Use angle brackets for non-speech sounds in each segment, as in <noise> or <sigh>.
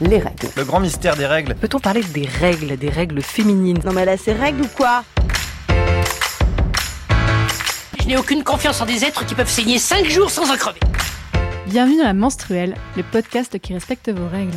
les règles. Le grand mystère des règles. Peut-on parler des règles, des règles féminines? Non mais là c'est règles ou quoi? Je n'ai aucune confiance en des êtres qui peuvent saigner 5 jours sans en crever. Bienvenue dans la menstruelle, le podcast qui respecte vos règles.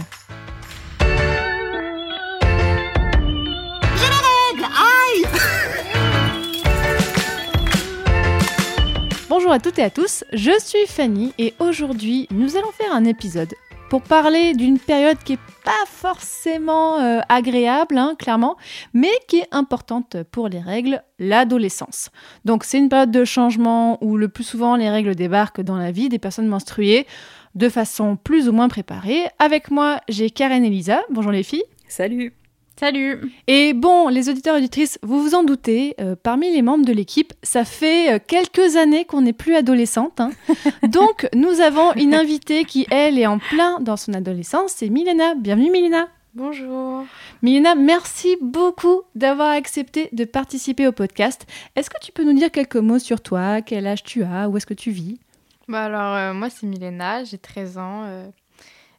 Bonjour à toutes et à tous, je suis Fanny et aujourd'hui nous allons faire un épisode pour parler d'une période qui est pas forcément euh, agréable, hein, clairement, mais qui est importante pour les règles, l'adolescence. Donc c'est une période de changement où le plus souvent les règles débarquent dans la vie des personnes menstruées de façon plus ou moins préparée. Avec moi, j'ai Karen et Lisa. Bonjour les filles. Salut Salut Et bon, les auditeurs et auditrices, vous vous en doutez, euh, parmi les membres de l'équipe, ça fait euh, quelques années qu'on n'est plus adolescente. hein. <laughs> Donc, nous avons une invitée qui, elle, est en plein dans son adolescence, c'est Milena. Bienvenue Milena Bonjour. Milena, merci beaucoup d'avoir accepté de participer au podcast. Est-ce que tu peux nous dire quelques mots sur toi? Quel âge tu as? Où est-ce que tu vis? Bah alors, euh, moi, c'est Milena, j'ai 13 ans.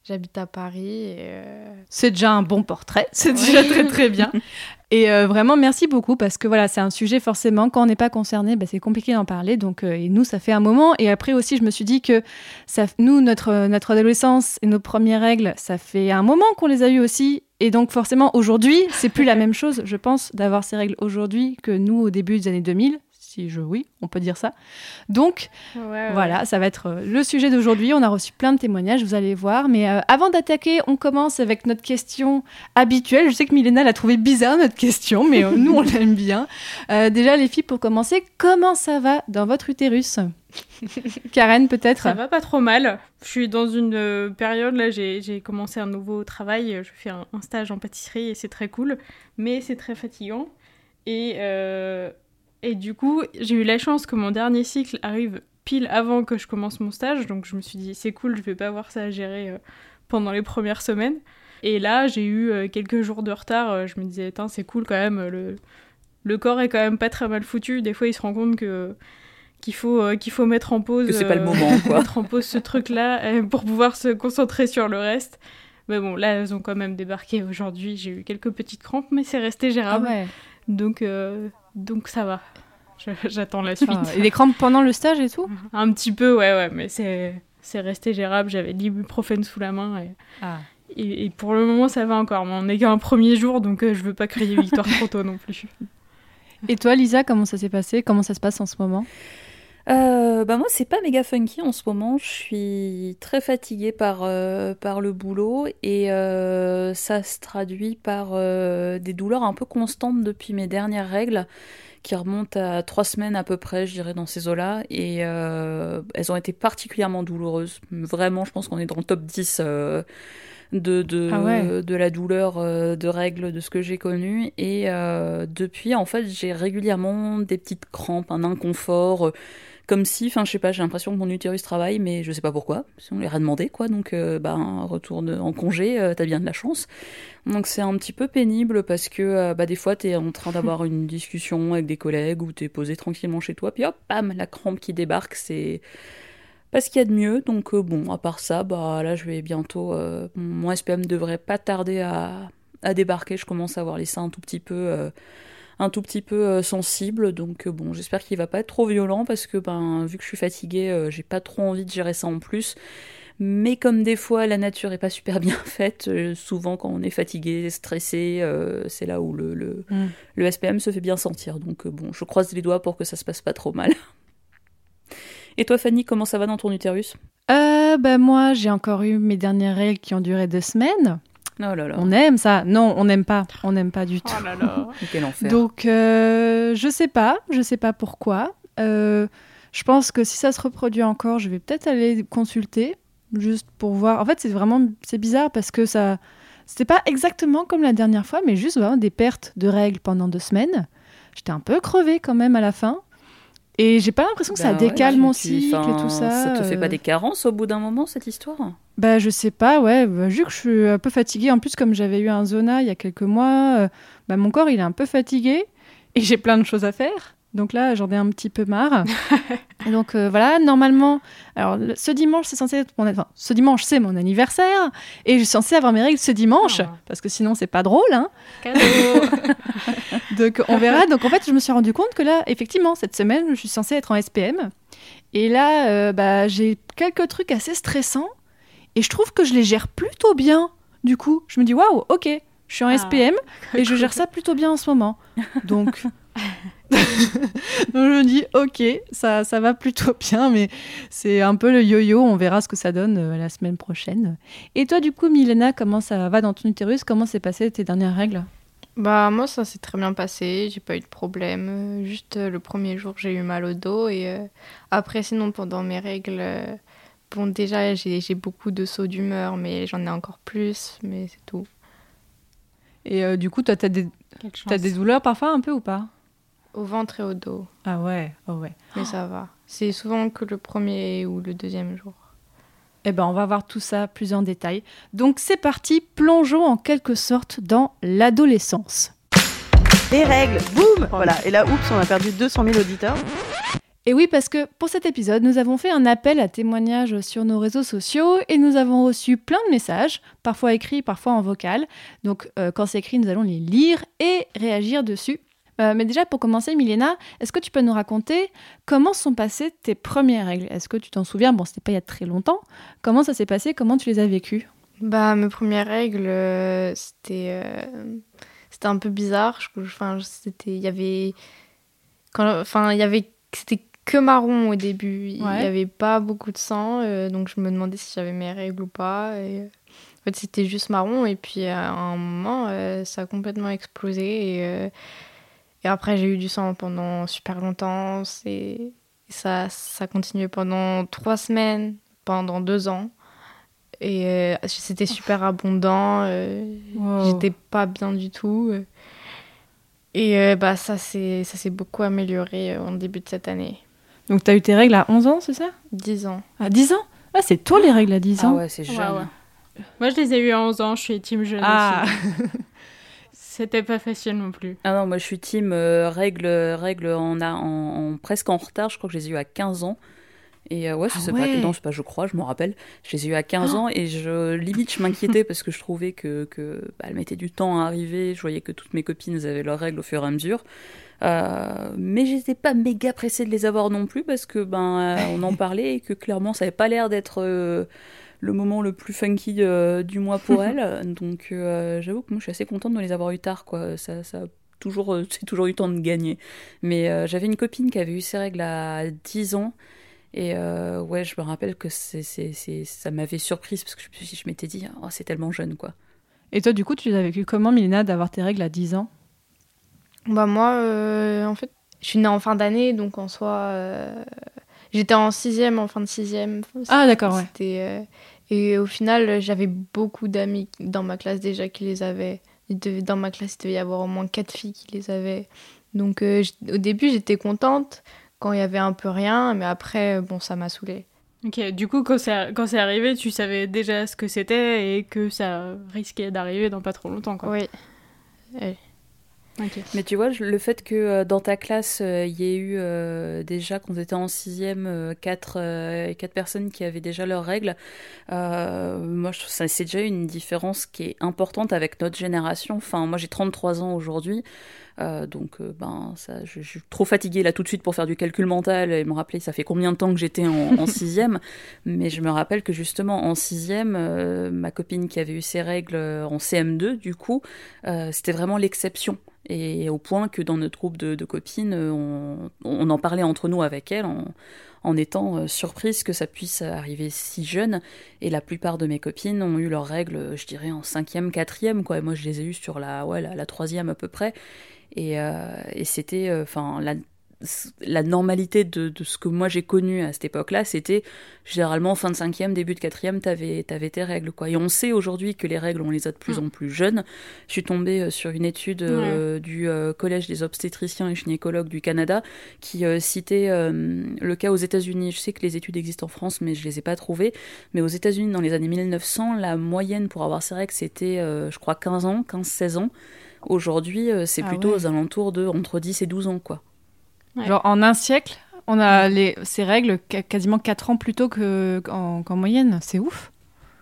J'habite à Paris. Et, euh, C'est déjà un bon portrait, <laughs> c'est déjà très très bien. <laughs> Et euh, vraiment, merci beaucoup parce que voilà, c'est un sujet forcément, quand on n'est pas concerné, bah, c'est compliqué d'en parler. Donc, euh, et nous, ça fait un moment. Et après aussi, je me suis dit que ça, nous, notre, notre adolescence et nos premières règles, ça fait un moment qu'on les a eues aussi. Et donc, forcément, aujourd'hui, c'est plus la <laughs> même chose, je pense, d'avoir ces règles aujourd'hui que nous au début des années 2000. Si je, oui, on peut dire ça. Donc, ouais, ouais. voilà, ça va être euh, le sujet d'aujourd'hui. On a reçu plein de témoignages, vous allez voir. Mais euh, avant d'attaquer, on commence avec notre question habituelle. Je sais que Milena l'a trouvé bizarre, notre question, mais euh, nous, on l'aime bien. Euh, déjà, les filles, pour commencer, comment ça va dans votre utérus? <laughs> Karen, peut-être? Ça va pas trop mal. Je suis dans une période, là, j'ai j'ai commencé un nouveau travail. Je fais un, un stage en pâtisserie et c'est très cool, mais c'est très fatigant. Et, euh, et du coup, j'ai eu la chance que mon dernier cycle arrive pile avant que je commence mon stage. Donc je me suis dit, c'est cool, je vais pas avoir ça à gérer euh, pendant les premières semaines. Et là, j'ai eu euh, quelques jours de retard. Euh, Je me disais, c'est cool quand même. Le, le corps est quand même pas très mal foutu. Des fois, il se rend compte que qu'il faut, euh, qu'il faut mettre en pause. Que c'est pas le moment, <laughs> quoi. mettre en pause ce truc-là pour pouvoir se concentrer sur le reste. Mais bon, là, elles ont quand même débarqué aujourd'hui. J'ai eu quelques petites crampes, mais c'est resté Ah gérable. ouais. Donc, euh, donc ça va. J'attends la suite. Ah, et les crampes pendant le stage et tout Un petit peu, ouais, ouais, mais c'est c'est resté gérable. J'avais l'ibuprofène sous la main et, Ah. et, et pour le moment, ça va encore. Mais on n'est qu'un premier jour, donc euh, je veux pas crier victoire trop <laughs> tôt non plus. Et toi, Lisa, comment ça s'est passé? Comment ça se passe en ce moment? Euh, bah moi c'est pas méga funky en ce moment, je suis très fatiguée par, euh, par le boulot et euh, ça se traduit par euh, des douleurs un peu constantes depuis mes dernières règles qui remontent à trois semaines à peu près, je dirais, dans ces eaux-là et elles ont été particulièrement douloureuses. Vraiment, je pense qu'on est dans le top 10 euh, de, de, Ah ouais. de la douleur de règles de ce que j'ai connu et depuis en fait j'ai régulièrement des petites crampes, un inconfort comme si, enfin, je sais pas, j'ai l'impression que mon utérus travaille, mais je sais pas pourquoi. Si on les a demandé, quoi. Donc, euh, bah, retourne en congé, euh, t'as bien de la chance. Donc, c'est un petit peu pénible parce que, euh, bah, des fois, t'es en train d'avoir <laughs> une discussion avec des collègues ou t'es posé tranquillement chez toi, puis hop, bam, la crampe qui débarque, c'est pas ce qu'il y a de mieux. Donc, bon, à part ça, bah, là, je vais bientôt, mon SPM devrait pas tarder à, à débarquer. Je commence à avoir les seins un tout petit peu, un tout petit peu euh, sensible. Donc euh, bon, j'espère qu'il va pas être trop violent parce que ben vu que je suis fatiguée, euh, j'ai pas trop envie de gérer ça en plus. Mais comme des fois la nature est pas super bien <laughs> faite, souvent quand on est fatigué, stressé, euh, c'est là où le, le, Mm. le SPM se fait bien sentir. Donc bon, je croise les doigts pour que ça se passe pas trop mal. <laughs> Et toi Fanny, comment ça va dans ton utérus? Euh, bah, Moi, j'ai encore eu mes dernières règles qui ont duré deux semaines. Oh là là, On aime ça Non, on n'aime pas. On n'aime pas du tout. Oh là là. <laughs> quel enfer. Donc, euh, je sais pas. Je sais pas pourquoi. Euh, je pense que si ça se reproduit encore, je vais peut-être aller consulter. Juste pour voir. En fait, c'est vraiment c'est bizarre parce que ça. C'était pas exactement comme la dernière fois, mais juste vraiment des pertes de règles pendant deux semaines. J'étais un peu crevée quand même à la fin. Et j'ai pas l'impression que ça Bah décale mon cycle et tout ça. Ça te fait euh. pas des carences au bout d'un moment cette histoire? Bah, je sais pas, ouais. Bah, vu que je suis un peu fatiguée, en plus, comme j'avais eu un zona il y a quelques mois, euh, bah, mon corps, il est un peu fatigué et j'ai plein de choses à faire. Donc là, j'en ai un petit peu marre. <laughs> Donc euh, voilà, normalement, alors ce dimanche, c'est censé être mon, enfin, ce dimanche, c'est mon anniversaire, et je suis censée avoir mes règles ce dimanche, Oh. parce que sinon c'est pas drôle. Hein. Cadeau <laughs> Donc on verra. <laughs> Donc en fait, je me suis rendu compte que là, effectivement, cette semaine, je suis censée être en SPM. Et là, euh, bah, j'ai quelques trucs assez stressants. Et je trouve que je les gère plutôt bien. Du coup, je me dis, waouh, ok, je suis en Ah, SPM et je gère ça plutôt bien en ce moment. Donc, <laughs> Donc je me dis, ok, ça, ça va plutôt <laughs> bien, mais c'est un peu le yo-yo. On verra ce que ça donne euh, la semaine prochaine. Et toi, du coup, Milena, comment ça va dans ton utérus? Comment s'est passé tes dernières règles? Bah moi ça s'est très bien passé, j'ai pas eu de problème. Euh, Juste euh, le premier jour j'ai eu mal au dos et euh, après sinon pendant mes règles, euh, bon déjà j'ai j'ai beaucoup de sauts d'humeur mais j'en ai encore plus mais c'est tout. Et euh, du coup, toi, t'as des, des douleurs parfois un peu ou pas? Au ventre et au dos, Ah ouais, oh ouais. mais ça va. C'est souvent que le premier ou le deuxième jour. Eh ben, on va voir tout ça plus en détail. Donc c'est parti, plongeons en quelque sorte dans l'adolescence. Les règles, boum Voilà, et là, oups, on a perdu 200 000 auditeurs. Et oui, parce que pour cet épisode, nous avons fait un appel à témoignages sur nos réseaux sociaux et nous avons reçu plein de messages, parfois écrits, parfois en vocal. Donc euh, quand c'est écrit, nous allons les lire et réagir dessus. Euh, mais déjà, pour commencer, Milena, est-ce que tu peux nous raconter comment sont passées tes premières règles? Est-ce que tu t'en souviens? Bon, c'était pas il y a très longtemps. Comment ça s'est passé? Comment tu les as vécues? Bah, mes premières règles, euh, c'était euh, c'était un peu bizarre. Enfin, c'était, il y avait, quand, enfin, il y avait, c'était que marron au début. Il Ouais. y avait pas beaucoup de sang, donc je me demandais si j'avais mes règles ou pas. Et, en fait, c'était juste marron. Et puis à un moment, euh, ça a complètement explosé. Et, euh, et après, j'ai eu du sang pendant super longtemps. C'est ça, ça a continué pendant trois semaines, pendant deux ans. Et euh, c'était super abondant. euh, Wow. J'étais pas bien du tout. Et euh, bah, ça s'est beaucoup amélioré euh, en début de cette année. Donc tu as eu tes règles à 11 ans, c'est ça? 10 ans. À 10 ans? Ah, c'est tôt les règles à 10 Ah ans? ouais, c'est jeune. Ouais, ouais. Moi, je les ai eu à 11 ans, je suis team jeune Ah. aussi. <laughs> C'était pas facile non plus. Ah non, moi je suis team euh, règles règles en, a- en, en- presque en retard. Je crois que je les ai eu à 15 ans. Et euh, ouais, je Ah sais ouais. pas, non, c'est pas je crois, je m'en rappelle. Je les ai eu à 15 ans et je limite je m'inquiétais <laughs> parce que je trouvais que, que bah, elles mettaient du temps à arriver. Je voyais que toutes mes copines avaient leurs règles au fur et à mesure. Euh, mais j'étais pas méga pressée de les avoir non plus parce que ben euh, on en <laughs> parlait et que clairement ça avait pas l'air d'être euh, le moment le plus funky euh, du mois pour <laughs> elles. Donc euh, j'avoue que moi je suis assez contente de les avoir eu tard quoi. Ça, ça toujours euh, c'est toujours eu le temps de gagner. Mais euh, j'avais une copine qui avait eu ses règles à 10 ans. Et euh, ouais, je me rappelle que c'est, c'est, c'est- ça m'avait surprise parce que je, me suis- je m'étais dit, oh, c'est tellement jeune quoi. Et toi, du coup, tu les as vécues comment, Milena, d'avoir tes règles à 10 ans? Bah, moi, euh, en fait, je suis née en fin d'année, donc en soi, euh, j'étais en sixième, en fin de sixième. Ah, d'accord, ouais. Euh, et au final, j'avais beaucoup d'amis dans ma classe déjà qui les avaient. Devait- dans ma classe, il devait y avoir au moins quatre filles qui les avaient. Donc, euh, au début, j'étais contente quand il y avait un peu rien, mais après, bon, ça m'a saoulée. Ok, du coup, quand c'est, quand c'est arrivé, tu savais déjà ce que c'était et que ça risquait d'arriver dans pas trop longtemps, quoi. Oui. Mais tu vois, le fait que euh, dans ta classe, euh, il y ait eu euh, déjà, quand on était en sixième, quatre, euh, quatre personnes qui avaient déjà leurs règles, euh, moi, je trouve ça, c'est déjà une différence qui est importante avec notre génération. Enfin, moi, j'ai 33 ans aujourd'hui. euh, donc, euh, ben, ça, je, je suis trop fatiguée là tout de suite pour faire du calcul mental et me rappeler ça fait combien de temps que j'étais en, en <laughs> sixième? Mais je me rappelle que justement en sixième, euh, ma copine qui avait eu ses règles en CM2, du coup, c'était vraiment l'exception. Et au point que dans notre groupe de, copines, euh, on, on en parlait entre nous avec elle en, en étant euh, surprise que ça puisse arriver si jeune. Et la plupart de mes copines ont eu leurs règles, euh, je dirais, en cinquième, quatrième, quoi. Et moi, je les ai eues sur la, ouais, la, troisième à peu près. Et, et c'était, enfin, la normalité de, de ce que moi j'ai connu à cette époque-là, c'était généralement fin de cinquième, début de quatrième, t'avais avais tes règles. Quoi. Et on sait aujourd'hui que les règles, on les a de plus en plus jeunes. Je suis tombée euh, sur une étude euh, du euh, Collège des obstétriciens et gynécologues du Canada qui euh, citait le cas aux États-Unis. Je sais que les études existent en France, mais je les ai pas trouvées. Mais aux États-Unis, dans les années 1900, la moyenne pour avoir ses règles, c'était, je crois, 15 ans, 15-16 ans. Aujourd'hui, c'est Ah plutôt ouais. aux alentours de entre 10 et 12 ans, quoi. Ouais. Genre en un siècle, on a les, ces règles quasiment 4 ans plus tôt que- qu'en moyenne. C'est ouf.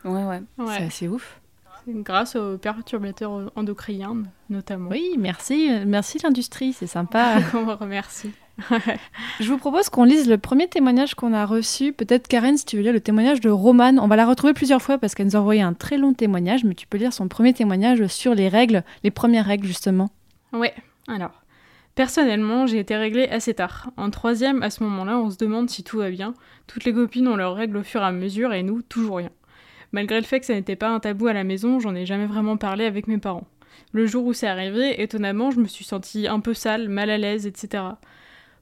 Ouais, ouais. C'est assez ouf. Grâce aux perturbateurs endocriniens, notamment. Oui, merci, merci l'industrie, c'est sympa. <laughs> On vous remercie. Je vous propose qu'on lise le premier témoignage qu'on a reçu. Peut-être Karen, si tu veux lire le témoignage de Romane. On va la retrouver plusieurs fois parce qu'elle nous a envoyé un très long témoignage, mais tu peux lire son premier témoignage sur les règles, les premières règles justement. Ouais, alors. Personnellement, j'ai été réglée assez tard. En troisième, à ce moment-là, on se demande si tout va bien. Toutes les copines ont leurs règles au fur et à mesure et nous, toujours rien. Malgré le fait que ça n'était pas un tabou à la maison, j'en ai jamais vraiment parlé avec mes parents. Le jour où c'est arrivé, étonnamment, je me suis sentie un peu sale, mal à l'aise, etc.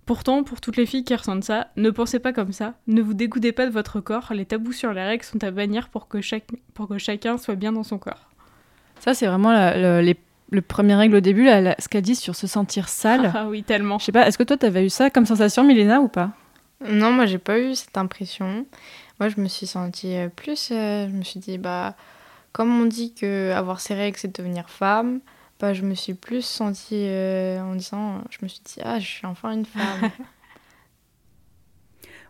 Pourtant, pour toutes les filles qui ressentent ça, ne pensez pas comme ça, ne vous dégoûtez pas de votre corps, les tabous sur les règles sont à bannir pour que, chacun soit bien dans son corps. Ça, c'est vraiment les- le premier règle au début, là, la- ce qu'elle dit sur se sentir sale. Ah oui, tellement. Je sais pas, est-ce que toi, t'avais eu ça comme sensation, Milena, ou pas? Non, moi, j'ai pas eu cette impression. Moi, je me suis sentie euh, plus. euh, je me suis dit, bah, comme on dit que avoir ses règles, c'est devenir femme, bah, je me suis plus sentie euh, en disant. Je me suis dit, ah, je suis enfin une femme. <laughs>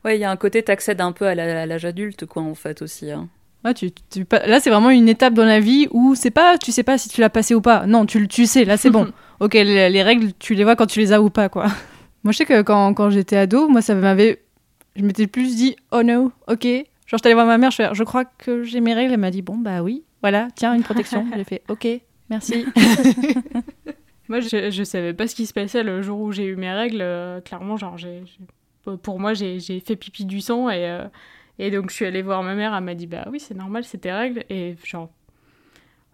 Ouais, il y a un côté, t'accèdes un peu à l'âge adulte, quoi, en fait, aussi. hein. Ouais, tu, tu- pas- là, c'est vraiment une étape dans la vie où c'est pas, tu sais pas si tu l'as passé ou pas. Non, tu, le- tu sais, là, c'est bon. <laughs> ok, les, les règles, tu les vois quand tu les as ou pas, quoi. <laughs> Moi, je sais que quand, quand j'étais ado, moi, ça m'avait. Je m'étais plus dit, oh no, ok. Genre, je allée voir ma mère, je fais, je crois que j'ai mes règles. Elle m'a dit, bon, bah oui, voilà, tiens, une protection. j'ai fait, ok, merci. <laughs> Moi, je, je savais pas ce qui se passait le jour où j'ai eu mes règles. euh, clairement, genre, j'ai, pour moi, j'ai, j'ai fait pipi du sang et, euh, et donc je suis allée voir ma mère. Elle m'a dit bah oui, c'est normal, c'est tes règles. Et genre,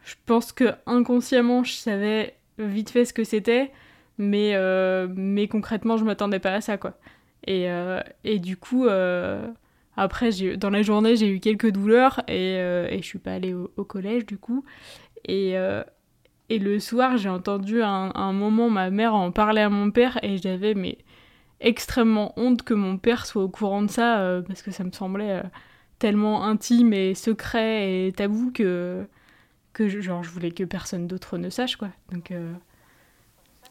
je pense que inconsciemment, je savais vite fait ce que c'était, mais euh, mais concrètement, je m'attendais pas à ça quoi. Et euh, et du coup. euh, après, dans la journée, j'ai eu quelques douleurs et, et je suis pas allée au, collège du coup. Et, et le soir, j'ai entendu un, un moment ma mère en parler à mon père et j'avais mais extrêmement honte que mon père soit au courant de ça euh, parce que ça me semblait euh, tellement intime et secret et tabou que que je, genre je voulais que personne d'autre ne sache quoi. Donc euh,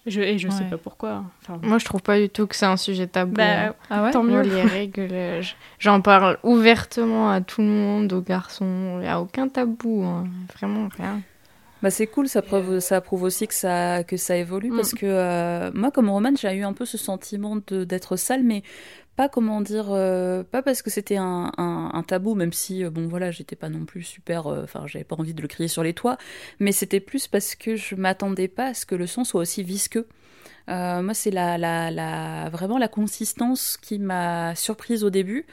je et je sais Ouais. pas pourquoi. hein. Enfin, Moi, je trouve pas du tout que c'est un sujet tabou. bah, hein. Ah ouais? Tant mieux. les règles, j'en parle ouvertement à tout le monde, aux garçons. Il n'y a aucun tabou, hein. vraiment rien. Bah c'est cool, ça prouve, ça prouve aussi que ça, que ça évolue Mm. parce que euh, moi comme Roman j'ai eu un peu ce sentiment de- d'être sale mais pas comment dire, euh, pas parce que c'était un, un, un tabou même si euh, bon voilà j'étais pas non plus super, enfin j'avais pas envie de le crier sur les toits mais c'était plus parce que je m'attendais pas à ce que le sang soit aussi visqueux. Moi c'est la, la, la, vraiment la consistance qui m'a surprise au début.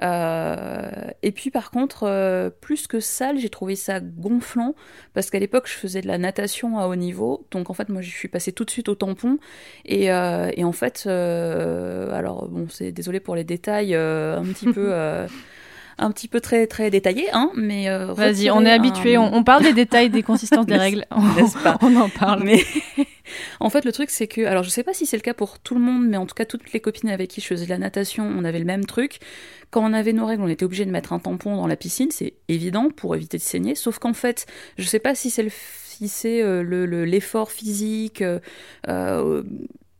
Euh, et puis par contre, euh, plus que sale, j'ai trouvé ça gonflant parce qu'à l'époque je faisais de la natation à haut niveau, donc en fait moi je suis passée tout de suite au tampon et, euh, et en fait, alors bon c'est désolé pour les détails un petit peu. <laughs> un petit peu très très détaillé, hein, mais euh, Vas-y, on est un- habitué. On, on parle des détails, des consistances des règles. <laughs> n'est-ce pas <laughs> on en parle. mais <laughs> en fait, le truc, c'est que, alors je sais pas si c'est le cas pour tout le monde, mais en tout cas, toutes les copines avec qui je faisais de la natation, on avait le même truc. Quand on avait nos règles, on était obligé de mettre un tampon dans la piscine, c'est évident pour éviter de saigner. Sauf qu'en fait, je sais pas si c'est le, si c'est euh, le, le- l'effort physique. euh, euh,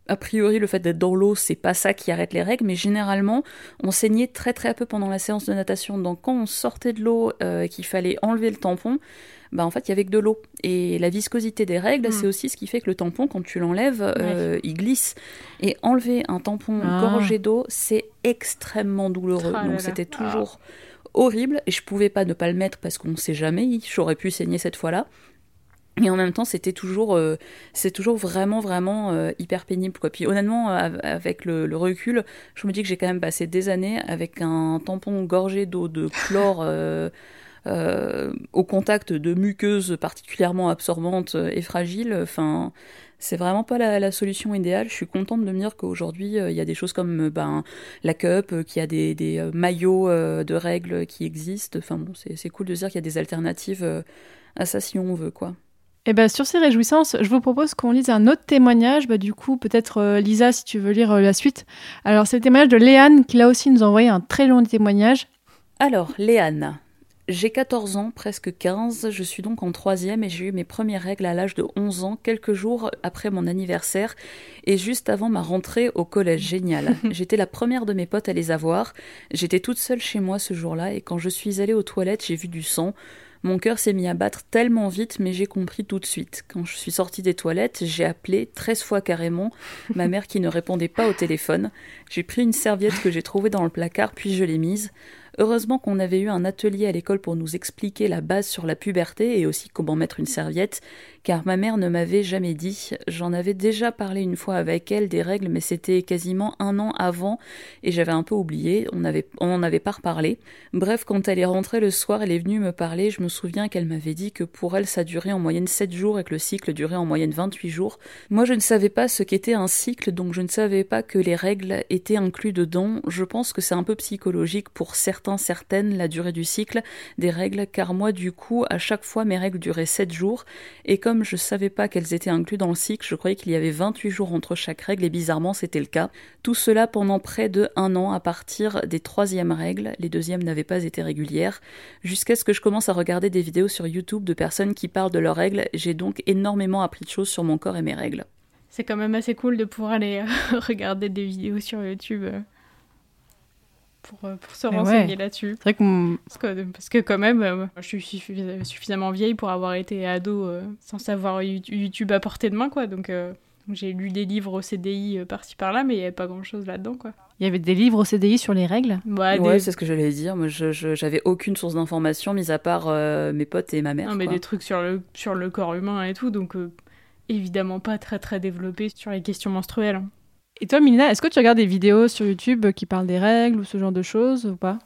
a priori, le fait d'être dans l'eau, c'est pas ça qui arrête les règles, mais généralement, on saignait très très peu pendant la séance de natation. Donc, quand on sortait de l'eau euh, et qu'il fallait enlever le tampon, bah en fait, il y avait que de l'eau. Et la viscosité des règles, Mm. c'est aussi ce qui fait que le tampon, quand tu l'enlèves, euh, il glisse. Et enlever un tampon Ah. gorgé d'eau, c'est extrêmement douloureux. Ah là. Donc, c'était toujours horrible. Et je pouvais pas ne pas le mettre parce qu'on ne sait jamais. J'aurais pu saigner cette fois-là. Et en même temps, c'était toujours, euh, c'est toujours vraiment, vraiment euh, hyper pénible. Quoi. Puis honnêtement, euh, av- avec le, le recul, je me dis que j'ai quand même passé des années avec un tampon gorgé d'eau de chlore <laughs> euh, euh, au contact de muqueuses particulièrement absorbantes et fragiles. Enfin, c'est vraiment pas la, solution idéale. Je suis contente de me dire qu'aujourd'hui, euh, il y a des choses comme euh, ben, la cup, euh, qu'il y a des, des euh, maillots euh, de règles qui existent. Enfin bon, c'est cool de dire qu'il y a des alternatives euh, à ça si on veut, quoi. Et ben sur ces réjouissances, je vous propose qu'on lise un autre témoignage. Bah, du coup, peut-être euh, Lisa, si tu veux lire euh, la suite. Alors, c'est le témoignage de Léane qui là aussi nous a envoyé un très long témoignage. Alors, Léane. J'ai 14 ans, presque 15, je suis donc en troisième et j'ai eu mes premières règles à l'âge de 11 ans, quelques jours après mon anniversaire et juste avant ma rentrée au collège. Génial. <laughs> J'étais la première de mes potes à les avoir. J'étais toute seule chez moi ce jour-là et quand je suis allée aux toilettes, j'ai vu du sang. Mon cœur s'est mis à battre tellement vite, mais j'ai compris tout de suite. Quand je suis sortie des toilettes, j'ai appelé 13 fois carrément <laughs> ma mère qui ne répondait pas au téléphone. J'ai pris une serviette que j'ai trouvée dans le placard, puis je l'ai mise. Heureusement qu'on avait eu un atelier à l'école pour nous expliquer la base sur la puberté et aussi comment mettre une serviette, car ma mère ne m'avait jamais dit. J'en avais déjà parlé une fois avec elle des règles, mais c'était quasiment un an avant et j'avais un peu oublié, on on avait pas reparlé. Bref, quand elle est rentrée le soir, elle est venue me parler, je me souviens qu'elle m'avait dit que pour elle ça durait en moyenne 7 jours et que le cycle durait en moyenne 28 jours. Moi je ne savais pas ce qu'était un cycle, donc je ne savais pas que les règles étaient inclus dedans. Je pense que c'est un peu psychologique pour certains certaines la durée du cycle des règles, car moi du coup à chaque fois mes règles duraient 7 jours, et comme je savais pas qu'elles étaient incluses dans le cycle, je croyais qu'il y avait 28 jours entre chaque règle, et bizarrement c'était le cas. Tout cela pendant près de un an à partir des troisièmes règles, les deuxièmes n'avaient pas été régulières, jusqu'à ce que je commence à regarder des vidéos sur YouTube de personnes qui parlent de leurs règles, j'ai donc énormément appris de choses sur mon corps et mes règles. C'est quand même assez cool de pouvoir aller euh, <laughs> regarder des vidéos sur YouTube. Euh, pour, pour se Mais renseigner ouais. là-dessus. C'est vrai que Parce que, parce que quand même, euh, je suis suffi- suffisamment vieille pour avoir été ado euh, sans savoir You- YouTube à portée de main, quoi. Donc, euh, j'ai lu des livres au CDI euh, par-ci par-là, mais il n'y avait pas grand-chose là-dedans, quoi. il y avait des livres au CDI sur les règles? Ouais, des- c'est ce que j'allais dire. Moi, j'avais aucune source d'information, mis à part euh, mes potes et ma mère. non, mais quoi. des trucs sur le, sur le corps humain et tout, donc euh, évidemment pas très très développé sur les questions menstruelles. hein. Et toi, Milena, est-ce que tu regardes des vidéos sur YouTube qui parlent des règles ou ce genre de choses ou pas?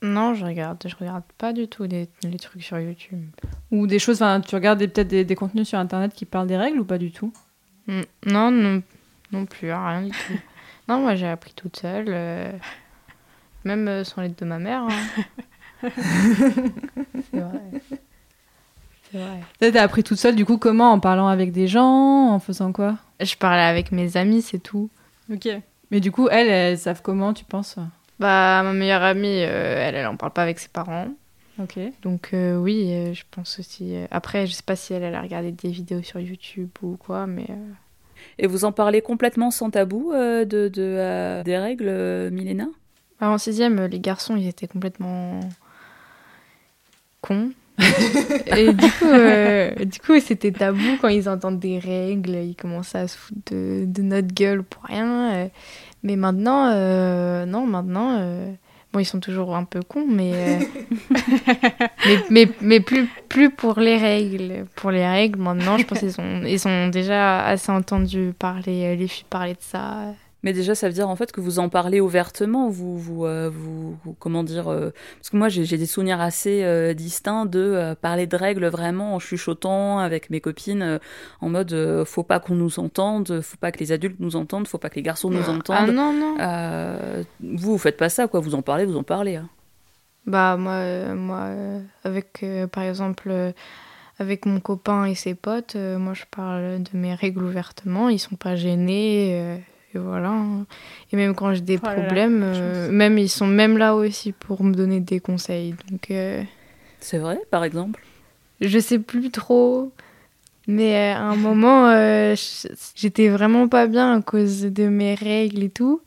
Non, je regarde, je regarde pas du tout les, les trucs sur YouTube. Ou des choses, enfin, tu regardes des- peut-être des, des contenus sur Internet qui parlent des règles ou pas du tout? Mm, Non, non, non plus, rien du tout. <laughs> non, moi j'ai appris toute seule, euh, même euh, sans l'aide de ma mère. hein. <laughs> C'est vrai. C'est vrai. Peut-être t'as appris toute seule, du coup, comment? En parlant avec des gens? En faisant quoi? Je parlais avec mes amis, c'est tout. Ok. Mais du coup, elles, elles savent comment, tu penses Bah, ma meilleure amie, euh, elle, elle en parle pas avec ses parents. Ok. Donc euh, oui, euh, je pense aussi. euh, Après, je sais pas si elle, elle a regardé des vidéos sur YouTube ou quoi, mais euh, Et vous en parlez complètement sans tabou euh, de, de, euh, des règles, euh, Milena? Bah, en sixième, euh, les garçons, ils étaient complètement cons. Et du coup, euh, du coup, c'était tabou quand ils entendent des règles, ils commençaient à se foutre de, de notre gueule pour rien. euh. Mais maintenant, euh, non, maintenant, euh, bon, ils sont toujours un peu cons, mais <laughs> mais, mais, mais plus, plus pour les règles. Pour les règles, maintenant, je pense qu'ils ont, ils ont déjà assez entendu parler, les filles parler de ça. Mais déjà, ça veut dire en fait que vous en parlez ouvertement, vous, vous, euh, vous, vous- comment dire euh, Parce que moi, j'ai des souvenirs assez euh, distincts de parler de règles vraiment en chuchotant avec mes copines, en mode faut pas qu'on nous entende, faut pas que les adultes nous entendent, faut pas que les garçons nous Ah entendent. non, non. Euh, vous, vous faites pas ça, quoi. Vous en parlez, vous en parlez. hein. Bah moi, moi avec par exemple avec mon copain et ses potes, euh, moi je parle de mes règles ouvertement, ils sont pas gênés euh, et voilà. hein. Et même quand j'ai des Oh là problèmes, euh, même ils sont même là aussi pour me donner des conseils. Donc euh, C'est vrai, par exemple? je sais plus trop. Mais euh, à un moment, euh, j'étais vraiment pas bien à cause de mes règles et tout.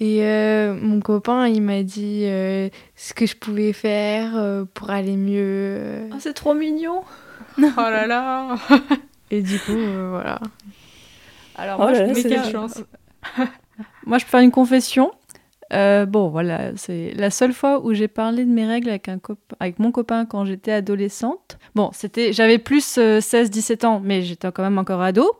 Et euh, mon copain, il m'a dit euh, ce que je pouvais faire euh, pour aller mieux. Ah, c'est trop mignon Oh là là Et du coup, euh, voilà. Alors, Oh moi, là je là, Mais quelle chance? <laughs> Moi, je peux faire une confession. Euh, bon, voilà, c'est la seule fois où j'ai parlé de mes règles avec, un cop- avec mon copain quand j'étais adolescente. Bon, c'était, j'avais plus 16-17 ans, mais j'étais quand même encore ado.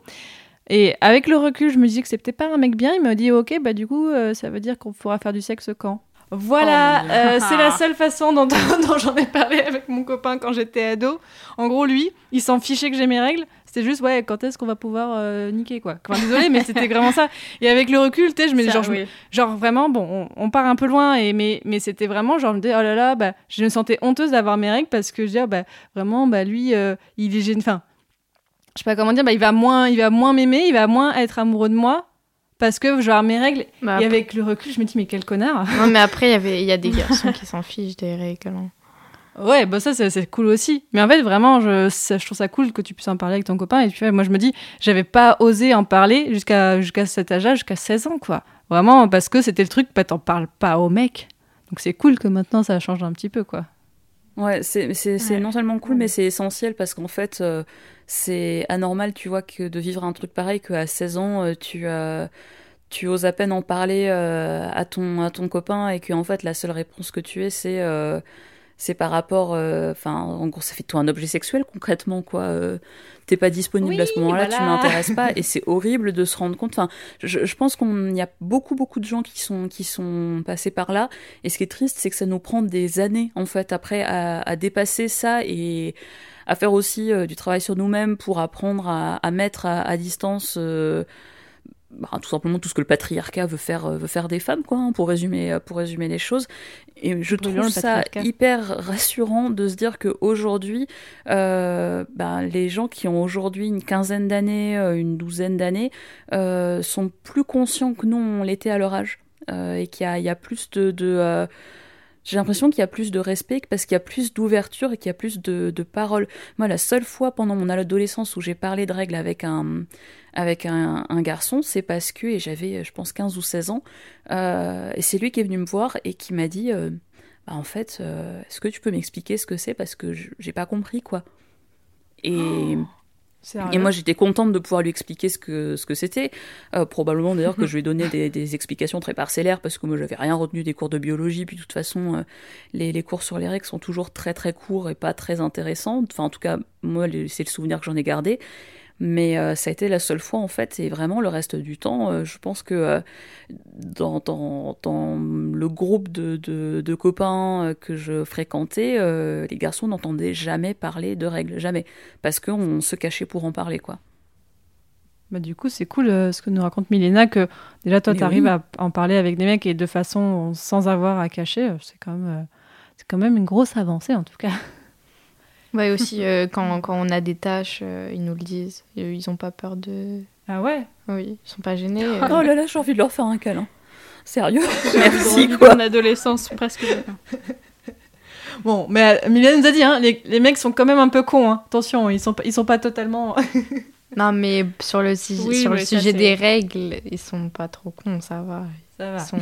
Et avec le recul, je me dis que c'est peut-être pas un mec bien. Il m'a dit, ok, bah du coup, euh, ça veut dire qu'on pourra faire du sexe quand? Voilà, Oh euh, c'est la <laughs> seule façon dont, dont j'en ai parlé avec mon copain quand j'étais ado. En gros, lui, il s'en fichait que j'ai mes règles. C'était juste, ouais, quand est-ce qu'on va pouvoir euh, niquer, quoi. Enfin, désolé, mais c'était vraiment ça. Et avec le recul, tu sais, je me genre, oui. genre vraiment, bon, on, on part un peu loin, et, mais, mais c'était vraiment, genre, je me disais, oh là là, bah, je me sentais honteuse d'avoir mes règles parce que je dis, ah, bah, vraiment, bah, lui, euh, il est gêné. Enfin, je sais pas comment dire, bah, il va moins, il va moins m'aimer, il va moins être amoureux de moi parce que je vais avoir mes règles. Bah, Et avec le recul, je me dis, mais quel connard. Non, mais après, il y avait- il y a des garçons qui s'en fichent des règles. hein. Ouais, bah ça, c'est c'est cool aussi. Mais en fait, vraiment, je, ça- je trouve ça cool que tu puisses en parler avec ton copain. Et puis, moi, je me dis, j'avais pas osé en parler jusqu'à jusqu'à cet âge-là, jusqu'à 16 ans, quoi. Vraiment, parce que c'était le truc, bah, t'en parles pas au mec. Donc, c'est cool que maintenant, ça change un petit peu, quoi. Ouais, c'est c'est- c'est Ouais. non seulement cool, mais c'est essentiel parce qu'en fait, euh, c'est anormal, tu vois, que de vivre un truc pareil, qu'à 16 ans, euh, tu, euh, tu oses à peine en parler euh, à, ton, à ton copain et que en fait, la seule réponse que tu aies, c'est euh, c'est par rapport. euh, Enfin, en gros, ça fait de toi un objet sexuel concrètement, quoi. euh, T'es pas disponible à ce moment-là, tu m'intéresses pas <laughs> et c'est horrible de se rendre compte. Enfin, je, je pense qu'il y a beaucoup, beaucoup de gens qui sont, qui sont passés par là et ce qui est triste, c'est que ça nous prend des années, en fait, après, à, à dépasser ça et à faire aussi euh, du travail sur nous-mêmes pour apprendre à, à mettre à, à distance euh, bah, tout simplement tout ce que le patriarcat veut faire, euh, veut faire des femmes, quoi, hein, pour, résumer, euh, pour résumer les choses. Et je trouve ça hyper rassurant de se dire qu'aujourd'hui, euh, bah, les gens qui ont aujourd'hui une quinzaine d'années, euh, une douzaine d'années, euh, sont plus conscients que nous, on l'était à leur âge. Euh, et qu'il y y a plus de... de j'ai l'impression qu'il y a plus de respect parce qu'il y a plus d'ouverture et qu'il y a plus de, de paroles. Moi, la seule fois pendant mon adolescence où j'ai parlé de règles avec un, avec un, un garçon, c'est parce que, et j'avais, je pense, 15 ou 16 ans, euh, et c'est lui qui est venu me voir et qui m'a dit, euh, bah, en fait, euh, est-ce que tu peux m'expliquer ce que c'est parce que j'ai pas compris, quoi. Et... Et moi, j'étais contente de pouvoir lui expliquer ce que ce que c'était. Euh, probablement d'ailleurs que je lui ai donné des, explications très parcellaires parce que moi, j'avais rien retenu des cours de biologie. Puis de toute façon, euh, les, les cours sur les règles sont toujours très très courts et pas très intéressants. Enfin, en tout cas, moi, c'est le souvenir que j'en ai gardé. Mais euh, ça a été la seule fois en fait, et vraiment le reste du temps, euh, je pense que euh, dans, dans, dans le groupe de, de, de copains que je fréquentais, les garçons n'entendaient jamais parler de règles, jamais, parce qu'on se cachait pour en parler, quoi. Bah, du coup, c'est cool euh, ce que nous raconte Milena, que déjà, toi, tu arrives oui. à en parler avec des mecs et de façon sans avoir à cacher. C'est quand, même, euh, quand même une grosse avancée, en tout cas. Ouais, aussi, euh, quand, quand on a des tâches, euh, ils nous le disent. Euh, Ils ont pas peur de. Ah ouais Oui, ils sont pas gênés. euh. Oh là là, j'ai envie de leur faire un câlin. Sérieux <laughs> Merci quoi. En adolescence, presque. <laughs> Bon, mais euh, Milena nous a dit, hein, les, les mecs sont quand même un peu cons. hein. Attention, ils sont, pas- ils sont pas totalement... <laughs> Non, mais sur le, si- Oui, sur le mais ça, sujet des règles, ils sont pas trop cons, ça va. Ça Ils va. sont...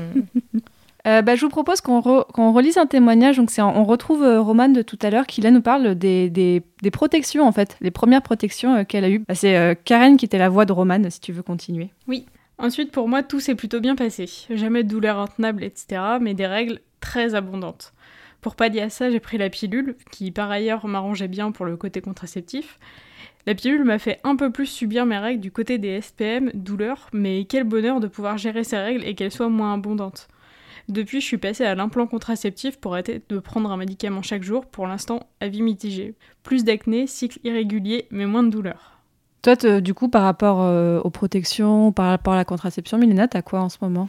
Euh, bah, je vous propose qu'on re- qu'on relise un témoignage. Donc, on retrouve euh, Romane de tout à l'heure qui là nous parle des, protections en fait, les premières protections euh, qu'elle a eues. Bah, c'est Karen qui était la voix de Romane, si tu veux continuer. Ensuite, pour moi, tout s'est plutôt bien passé. Jamais de douleur intenable, etc., mais des règles très abondantes. Pour pallier à ça, j'ai pris la pilule, qui par ailleurs m'arrangeait bien pour le côté contraceptif. La pilule m'a fait un peu plus subir mes règles du côté des SPM, douleur, mais quel bonheur de pouvoir gérer ces règles et qu'elles soient moins abondantes. Depuis, je suis passée à l'implant contraceptif pour arrêter de prendre un médicament chaque jour, pour l'instant, avis mitigé. Plus d'acné, cycle irrégulier, mais moins de douleur. Toi, du coup, par rapport euh, aux protections, par rapport à la contraception, Milena, t'as quoi en ce moment?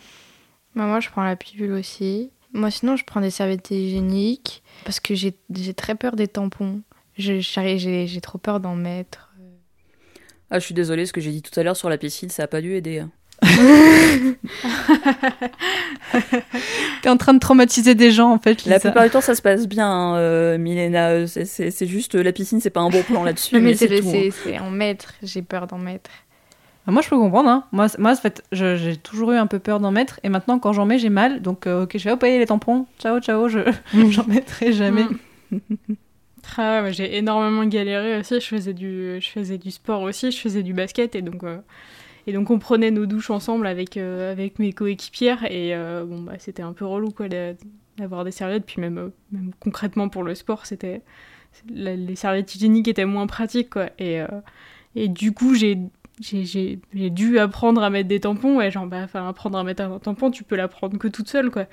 Bah, moi, je prends la pilule aussi. Moi, sinon, je prends des serviettes hygiéniques parce que j'ai très peur des tampons. J'ai trop peur d'en mettre. Ah, je suis désolée, ce que j'ai dit tout à l'heure sur la piscine, ça a pas dû aider. hein. T'es en train de traumatiser des gens, en fait, La plupart du temps, ça se passe bien, hein, euh, Milena. euh, c'est- juste euh, la piscine, c'est pas un bon plan là-dessus, Non, mais, mais c'est hein. en mettre. J'ai peur d'en mettre. Ah, moi, je peux comprendre. Hein. Moi, moi, en fait, j'ai toujours eu un peu peur d'en mettre. Et maintenant, quand j'en mets, j'ai mal. Donc, euh, ok, je vais allez, les tampons. Ciao, ciao, je <laughs> j'en mettrai jamais. Mm. <laughs> Ah, j'ai énormément galéré aussi. Je faisais du, je faisais du sport aussi, je faisais du basket et donc, euh, et donc on prenait nos douches ensemble avec, euh, avec mes coéquipières et euh, bon bah c'était un peu relou quoi d'avoir des serviettes. Puis même, euh, même concrètement pour le sport, c'était les serviettes hygiéniques étaient moins pratiques quoi. Et, et du coup j'ai dû apprendre à mettre des tampons. Ouais, genre bah, enfin apprendre à mettre un tampon, tu peux l'apprendre que toute seule quoi.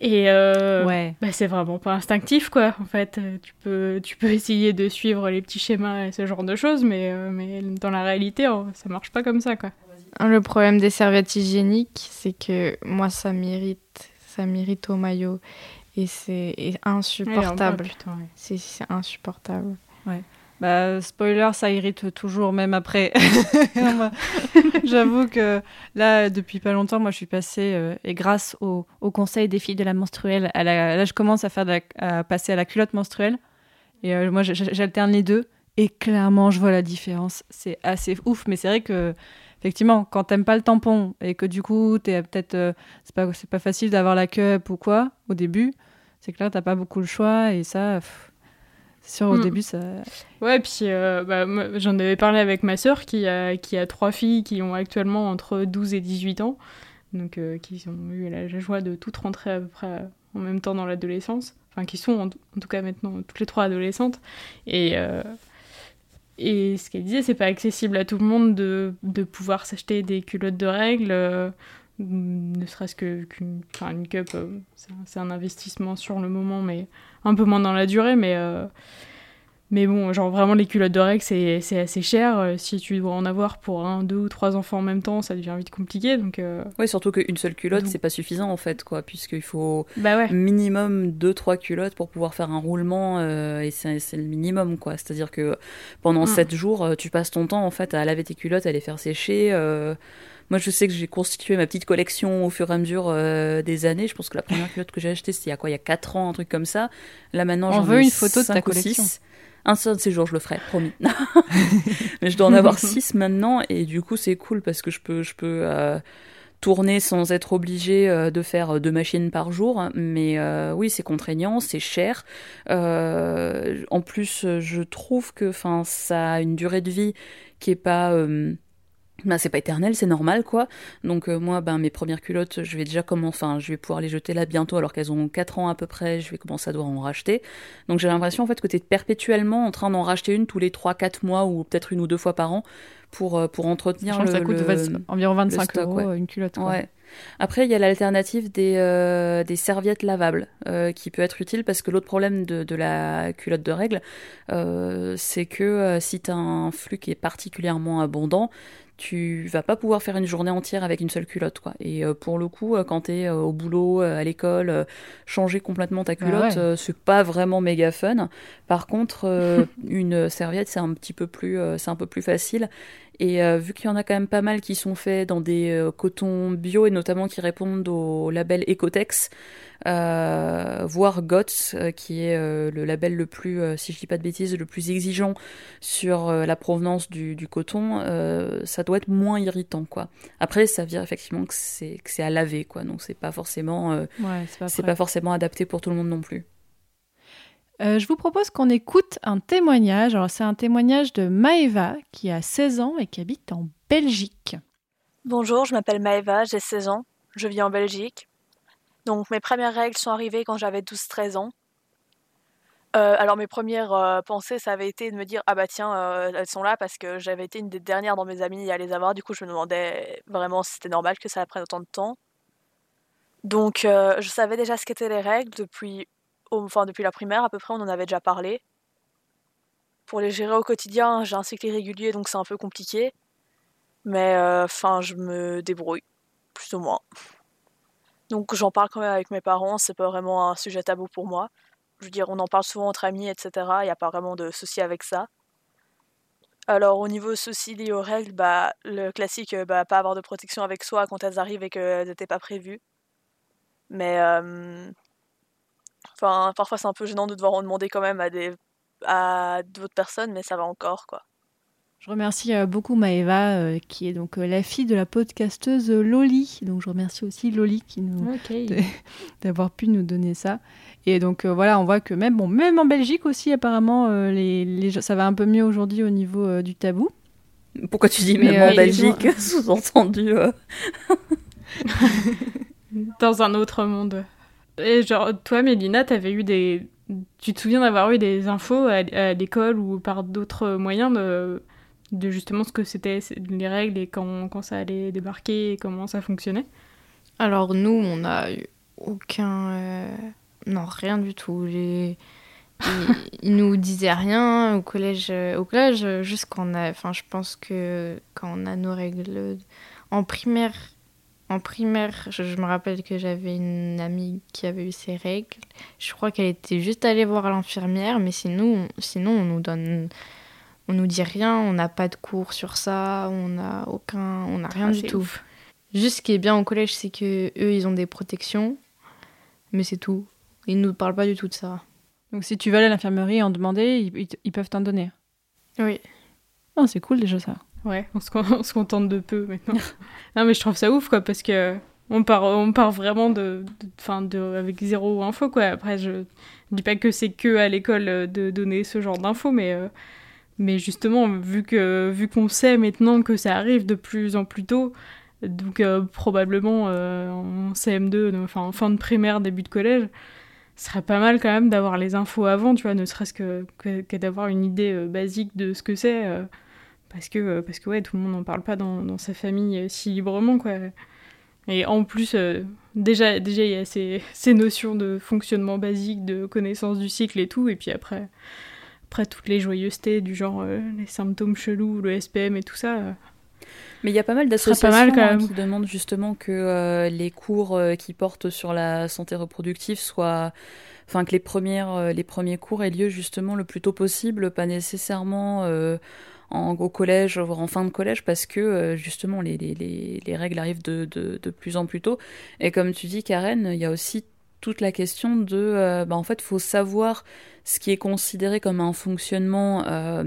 Et euh, Ouais. bah, c'est vraiment pas instinctif, quoi. En fait, Euh, tu peux, tu peux essayer de suivre les petits schémas et ce genre de choses, mais, euh, mais dans la réalité, oh, ça marche pas comme ça, quoi. Le problème des serviettes hygiéniques, c'est que moi, ça m'irrite. Ça m'irrite au maillot. Et c'est insupportable. Ouais, ouais. C'est c'est insupportable. Bah, spoiler, ça irrite toujours, même après. <laughs> J'avoue que là, depuis pas longtemps, moi, je suis passée, euh, et grâce au, au conseil des filles de la menstruelle, là, je commence à, faire passer à la culotte menstruelle. Et euh, moi, j'alterne les deux. Et clairement, je vois la différence. C'est assez ouf, mais c'est vrai que, effectivement, quand t'aimes pas le tampon et que du coup, t'es peut-être. euh, c'est pas, pas facile d'avoir la cup ou quoi, au début, c'est clair, t'as pas beaucoup le choix. Et ça, pff, sûr, au Mm. début, ça. Ouais, puis euh, bah, j'en avais parlé avec ma sœur qui a, qui a trois filles qui ont actuellement entre 12 et 18 ans, donc euh, qui ont eu la joie de toutes rentrer à peu près en même temps dans l'adolescence, enfin qui sont en, en tout cas maintenant toutes les trois adolescentes. Et, euh, et ce qu'elle disait, c'est pas accessible à tout le monde de, de pouvoir s'acheter des culottes de règles. euh, ne serait-ce que qu'une enfin, une cup, euh, c'est un investissement sur le moment, mais un peu moins dans la durée, mais euh, mais bon, genre vraiment les culottes de règles, c'est c'est assez cher. Euh, Si tu dois en avoir pour un, deux ou trois enfants en même temps, ça devient vite compliqué. Donc, euh, Ouais, surtout qu'une seule culotte, Donc- c'est pas suffisant en fait, quoi, puisqu'il faut bah ouais. minimum deux trois culottes pour pouvoir faire un roulement euh, et c'est c'est le minimum quoi c'est à dire que pendant Mm. 7 jours tu passes ton temps en fait à laver tes culottes à les faire sécher moi je sais que j'ai constitué ma petite collection au fur et à mesure euh, des années je pense que la première culotte que j'ai achetée c'était il y a quoi? Il y a 4 ans un truc comme ça là maintenant On j'en veut ai une photo de ta collection. six. un seul de ces jours je le ferai promis <laughs> mais je dois en avoir <laughs> 6 maintenant et du coup c'est cool parce que je peux je peux euh, tourner sans être obligé euh, de faire deux machines par jour. Mais euh, oui, c'est contraignant, c'est cher. Euh, en plus, je trouve que enfin, ça a une durée de vie qui est pas. euh, ben, c'est pas éternel, c'est normal quoi. Donc euh, moi, ben mes premières culottes, je vais déjà commencer, enfin, je vais pouvoir les jeter là bientôt alors qu'elles ont 4 ans à peu près, je vais commencer à devoir en racheter. Donc j'ai l'impression en fait que tu es perpétuellement en train d'en racheter une tous les 3 4 mois ou peut-être une ou deux fois par an pour euh, pour entretenir Sachant que le, ça coûte le- 20 environ 25 stock, euros ouais. une culotte. quoi. Ouais. Après, il y a l'alternative des, euh, des serviettes lavables euh, qui peut être utile parce que l'autre problème de, de la culotte de règle, euh, c'est que euh, si tu as un flux qui est particulièrement abondant, tu vas pas pouvoir faire une journée entière avec une seule culotte. Quoi. Et euh, pour le coup, euh, quand tu es au boulot, euh, à l'école, euh, changer complètement ta culotte, ouais. euh, c'est pas vraiment méga fun. Par contre, euh, <laughs> une serviette, c'est un petit peu plus, euh, c'est un peu plus facile. Et euh, vu qu'il y en a quand même pas mal qui sont faits dans des euh, cotons bio et notamment qui répondent au label Ecotex, euh, voire GOTS, euh, qui est euh, le label le plus, euh, si je dis pas de bêtises, le plus exigeant sur la provenance du, du coton, euh, ça doit être moins irritant, quoi. Après, ça veut dire effectivement que c'est que c'est à laver, quoi. Donc c'est pas forcément, euh, Ouais, c'est pas forcément adapté pour tout le monde non plus. Euh, je vous propose qu'on écoute un témoignage. Alors, c'est un témoignage de Maeva qui a 16 ans et qui habite en Belgique. Bonjour, je m'appelle Maëva, j'ai 16 ans, je vis en Belgique. Donc mes premières règles sont arrivées quand j'avais 12-13 ans. Euh, alors mes premières euh, pensées, ça avait été de me dire ah bah tiens, elles sont là parce que j'avais été une des dernières dans mes amis à les avoir. Du coup, je me demandais vraiment si c'était normal que ça prenne autant de temps. Donc je savais déjà ce qu'étaient les règles depuis, enfin depuis la primaire à peu près, on en avait déjà parlé. Pour les gérer au quotidien, j'ai un cycle irrégulier donc c'est un peu compliqué. Mais euh, enfin, je me débrouille, plus ou moins. Donc j'en parle quand même avec mes parents, c'est pas vraiment un sujet tabou pour moi. Je veux dire, on en parle souvent entre amis, etc. Il n'y a pas vraiment de souci avec ça. Alors au niveau souci lié aux règles, bah, le classique, euh, bah, pas avoir de protection avec soi quand elles arrivent et qu'elles n'étaient pas prévues. Mais euh, enfin, parfois c'est un peu gênant de devoir en demander quand même à des à d'autres personnes, mais ça va encore quoi. Je remercie euh, beaucoup Maëva, euh, qui est donc euh, la fille de la podcasteuse Loli. Donc, je remercie aussi Loli qui nous, <laughs> d'avoir pu nous donner ça. Et donc euh, voilà, on voit que même, bon, même en Belgique aussi, apparemment, euh, les, les ça va un peu mieux aujourd'hui au niveau euh, du tabou. Pourquoi tu dis Mais, même euh, en Belgique, <laughs> sous-entendu euh, <laughs> Dans un autre monde. Et genre, toi, Mélina, t'avais eu des. Tu te souviens d'avoir eu des infos à, l'école ou par d'autres moyens de, justement ce que c'était les règles et quand, quand ça allait débarquer et comment ça fonctionnait? Alors nous, on a eu aucun... euh, Non, rien du tout. Les... Ils, nous disaient rien au collège. Au collège, euh, juste quand on a... Enfin, je pense que quand on a nos règles... En primaire, en primaire je, je me rappelle que j'avais une amie qui avait eu ses règles. Je crois qu'elle était juste allée voir l'infirmière, mais sinon, sinon on nous donne... on nous dit rien, on n'a pas de cours sur ça, on n'a aucun, on n'a rien Ah, du tout. ouf. Juste ce qui est bien au collège, c'est que eux, ils ont des protections, mais c'est tout. Ils nous parlent pas du tout de ça. Donc si tu veux aller à l'infirmerie et en demander, ils, ils- ils peuvent t'en donner. Oui. Oh, c'est cool déjà ça. Ouais, on se, con- <laughs> on se contente de peu maintenant. non, mais je trouve ça ouf, quoi, parce que on part, on part vraiment de, de, 'fin, de, avec zéro info, quoi. Après, je dis pas que c'est que à l'école euh, de donner ce genre d'infos, mais, euh, mais justement, vu que vu qu'on sait maintenant que ça arrive de plus en plus tôt, donc euh, probablement en CM2, donc, enfin en fin de primaire, début de collège, ce serait pas mal quand même d'avoir les infos avant, tu vois, ne serait-ce que, que, d'avoir une idée basique de ce que c'est. Parce que, euh, parce que ouais, tout le monde n'en parle pas dans, dans sa famille euh, si librement, quoi. Et en plus, euh, déjà, déjà, il y a ces, <laughs> ces notions de fonctionnement basique, de connaissance du cycle et tout, et puis après, après toutes les joyeusetés du genre euh, les symptômes chelous, le SPM et tout ça. euh, Mais il y a pas mal d'associations pas mal, quand hein, même. qui demandent justement que les cours qui portent sur la santé reproductive soient. Enfin, que les, premières, les premiers cours aient lieu justement le plus tôt possible, pas nécessairement en, au collège, voire en fin de collège, parce que euh, justement les, les, les, les règles arrivent de, de, de plus en plus tôt. Et comme tu dis, Karen, il y a aussi toute la question de. euh, bah, en fait, faut savoir ce qui est considéré comme un fonctionnement euh,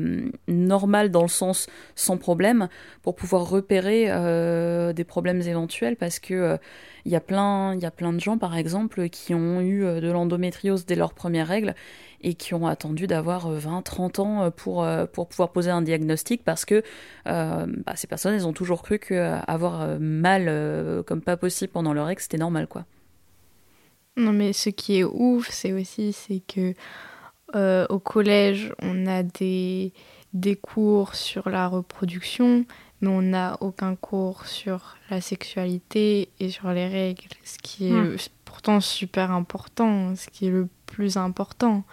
normal dans le sens sans problème pour pouvoir repérer euh, des problèmes éventuels parce que euh, il y a plein il y a plein de gens par exemple qui ont eu euh, de l'endométriose dès leurs premières règles et qui ont attendu d'avoir 20 30 ans euh, pour euh, pour pouvoir poser un diagnostic parce que euh, bah, ces personnes elles ont toujours cru que euh, avoir euh, mal euh, comme pas possible pendant leur règles c'était normal quoi. Non, mais ce qui est ouf, c'est aussi c'est que euh, au collège, on a des, des cours sur la reproduction, mais on n'a aucun cours sur la sexualité et sur les règles, ce qui est Hmm. pourtant super important, ce qui est le plus important.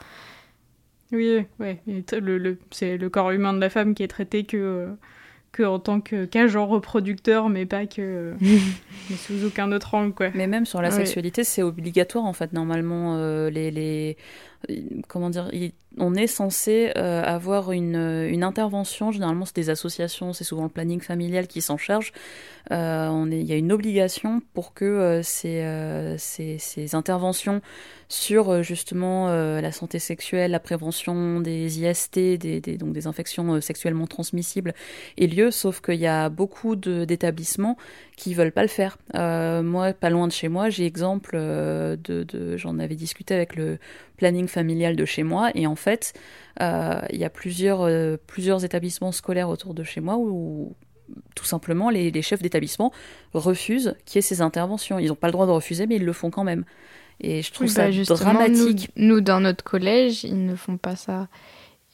Oui, ouais, le, le- c'est le corps humain de la femme qui est traité que, euh, que en tant que qu'agent reproducteur, mais pas que <laughs> mais sous aucun autre angle, quoi. Mais même sur la Ouais. sexualité, c'est obligatoire en fait. Normalement, euh, les, les comment dire, on est censé euh, avoir une, une intervention. Généralement, c'est des associations, c'est souvent le planning familial qui s'en charge. Euh, il y a une obligation pour que euh, ces, euh, ces, interventions sur euh, justement euh, la santé sexuelle, la prévention des IST, donc des infections euh, sexuellement transmissibles, aient lieu. Sauf qu'il y a beaucoup d'établissements qui veulent pas le faire. Euh, moi, pas loin de chez moi, j'ai exemple euh, de, de j'en avais discuté avec le planning familial de chez moi et en fait, euh, il y a plusieurs euh, plusieurs établissements scolaires autour de chez moi où tout simplement les, les chefs d'établissement refusent qu'il y ait ces interventions. Ils n'ont pas le droit de refuser, mais ils le font quand même. Et je trouve Oui, ça bah, dramatique. Nous, nous, dans notre collège, ils ne font pas ça.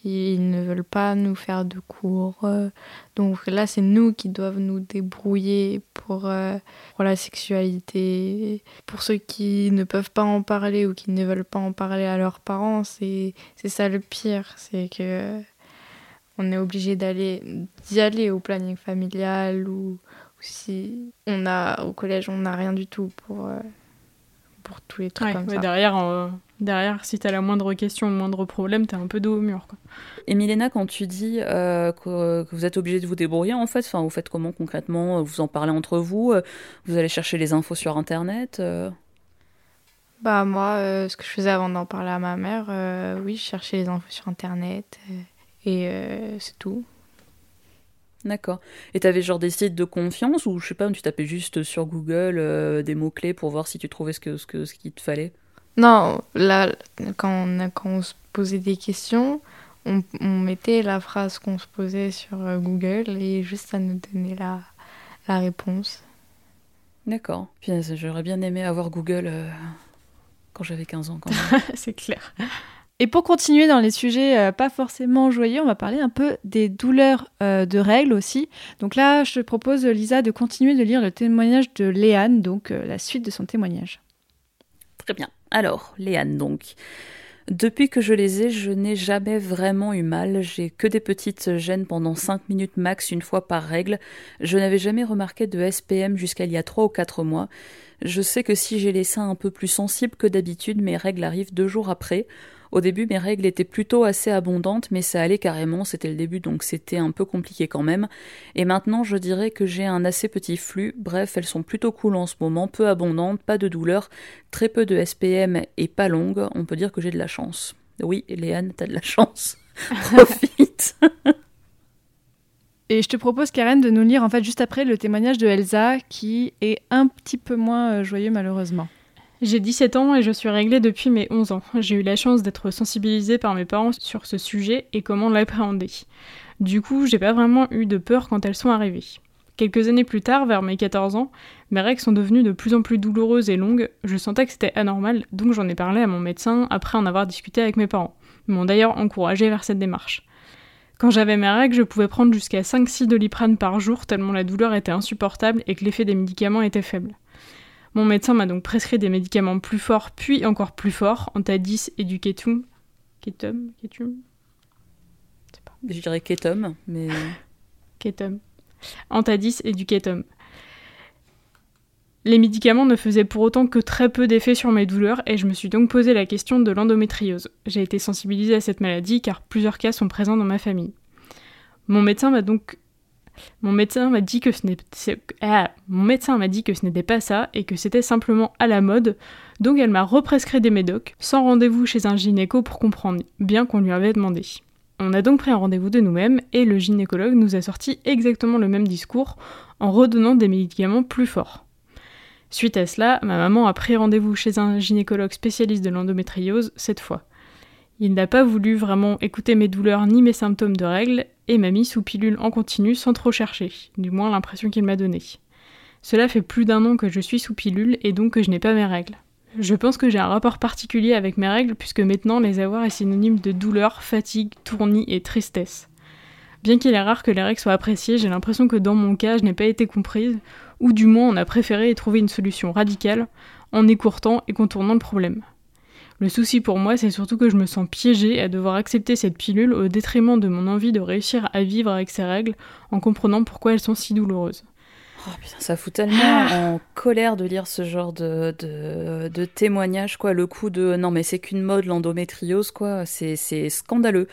Ils ne veulent pas nous faire de cours. euh, Donc là, c'est nous qui doivent nous débrouiller pour, euh, pour la sexualité. Pour ceux qui ne peuvent pas en parler ou qui ne veulent pas en parler à leurs parents, c'est ça le pire. C'est que euh, on est obligé d'aller d'y aller au planning familial ou, si on a au collège, on n'a rien du tout pour, pour tous les trucs Ouais, comme ouais, ça. derrière, euh, derrière, si t'as la moindre question, le moindre problème, t'es un peu dos au mur, quoi. Et Milena, quand tu dis euh, que, que vous êtes obligé de vous débrouiller, en fait, enfin, vous faites comment concrètement Vous en parlez entre vous euh, Vous allez chercher les infos sur Internet euh Bah moi, euh, ce que je faisais avant d'en parler à ma mère, euh, oui, je cherchais les infos sur Internet euh, et euh, c'est tout. D'accord. Et t'avais genre des sites de confiance ou je sais pas, tu tapais juste sur Google euh, des mots-clés pour voir si tu trouvais ce que ce que ce qu'il te fallait? Non, là, quand on, a- quand on se posait des questions, on, on mettait la phrase qu'on se posait sur euh, Google et juste ça nous donnait la, la réponse. D'accord. Euh, j'aurais bien aimé avoir Google euh, quand j'avais 15 ans quand même. <laughs> c'est clair. Et pour continuer dans les sujets euh, pas forcément joyeux, on va parler un peu des douleurs euh, de règles aussi. Donc là, je te propose, Lisa, de continuer de lire le témoignage de Léane, donc euh, la suite de son témoignage. Très bien. Alors, Léane donc. Depuis que je les ai, je n'ai jamais vraiment eu mal. J'ai que des petites gênes pendant 5 minutes max une fois par règle. Je n'avais jamais remarqué de SPM jusqu'à il y a 3 ou 4 mois. Je sais que si j'ai les seins un peu plus sensibles que d'habitude, mes règles arrivent deux jours après. Au début, mes règles étaient plutôt assez abondantes, mais ça allait carrément, c'était le début, donc c'était un peu compliqué quand même. Et maintenant, je dirais que j'ai un assez petit flux, bref, elles sont plutôt cool en ce moment, peu abondantes, pas de douleur, très peu de SPM et pas longues, on peut dire que j'ai de la chance. Oui, Léane, t'as de la chance. <laughs> Profite. Et je te propose, Karen, de nous lire en fait juste après le témoignage de Elsa, qui est un petit peu moins euh, joyeux malheureusement. J'ai 17 ans et je suis réglée depuis mes 11 ans. J'ai eu la chance d'être sensibilisée par mes parents sur ce sujet et comment l'appréhender. Du coup, j'ai pas vraiment eu de peur quand elles sont arrivées. Quelques années plus tard, vers mes 14 ans, mes règles sont devenues de plus en plus douloureuses et longues. Je sentais que c'était anormal, donc j'en ai parlé à mon médecin après en avoir discuté avec mes parents. Ils m'ont d'ailleurs encouragée vers cette démarche. Quand j'avais mes règles, je pouvais prendre jusqu'à 5-6 doliprane par jour tellement la douleur était insupportable et que l'effet des médicaments était faible. Mon médecin m'a donc prescrit des médicaments plus forts, puis encore plus forts, Antadis et du Ketum. Ketum Ketum Je dirais Ketum, mais. <laughs> Ketum. Antadis et du Ketum. Les médicaments ne faisaient pour autant que très peu d'effet sur mes douleurs et je me suis donc posé la question de l'endométriose. J'ai été sensibilisée à cette maladie car plusieurs cas sont présents dans ma famille. Mon médecin m'a donc mon médecin m'a dit que ce n'était ah, mon médecin m'a dit que ce n'était pas ça et que c'était simplement à la mode. Donc elle m'a represcrit des médocs sans rendez-vous chez un gynéco pour comprendre, bien qu'on lui avait demandé. On a donc pris un rendez-vous de nous-mêmes et le gynécologue nous a sorti exactement le même discours en redonnant des médicaments plus forts. Suite à cela, ma maman a pris rendez-vous chez un gynécologue spécialiste de l'endométriose cette fois. Il n'a pas voulu vraiment écouter mes douleurs ni mes symptômes de règles et m'a mis sous pilule en continu sans trop chercher, du moins l'impression qu'il m'a donnée. Cela fait plus d'un an que je suis sous pilule et donc que je n'ai pas mes règles. Je pense que j'ai un rapport particulier avec mes règles puisque maintenant les avoir est synonyme de douleur, fatigue, tournis et tristesse. Bien qu'il est rare que les règles soient appréciées, j'ai l'impression que dans mon cas je n'ai pas été comprise, ou du moins on a préféré trouver une solution radicale en écourtant et contournant le problème. Le souci pour moi, c'est surtout que je me sens piégée à devoir accepter cette pilule au détriment de mon envie de réussir à vivre avec ces règles en comprenant pourquoi elles sont si douloureuses. Oh putain, ça fout tellement en colère de lire ce genre de, de, de témoignage, quoi. Le coup de non, mais c'est qu'une mode, l'endométriose, quoi. C'est scandaleux.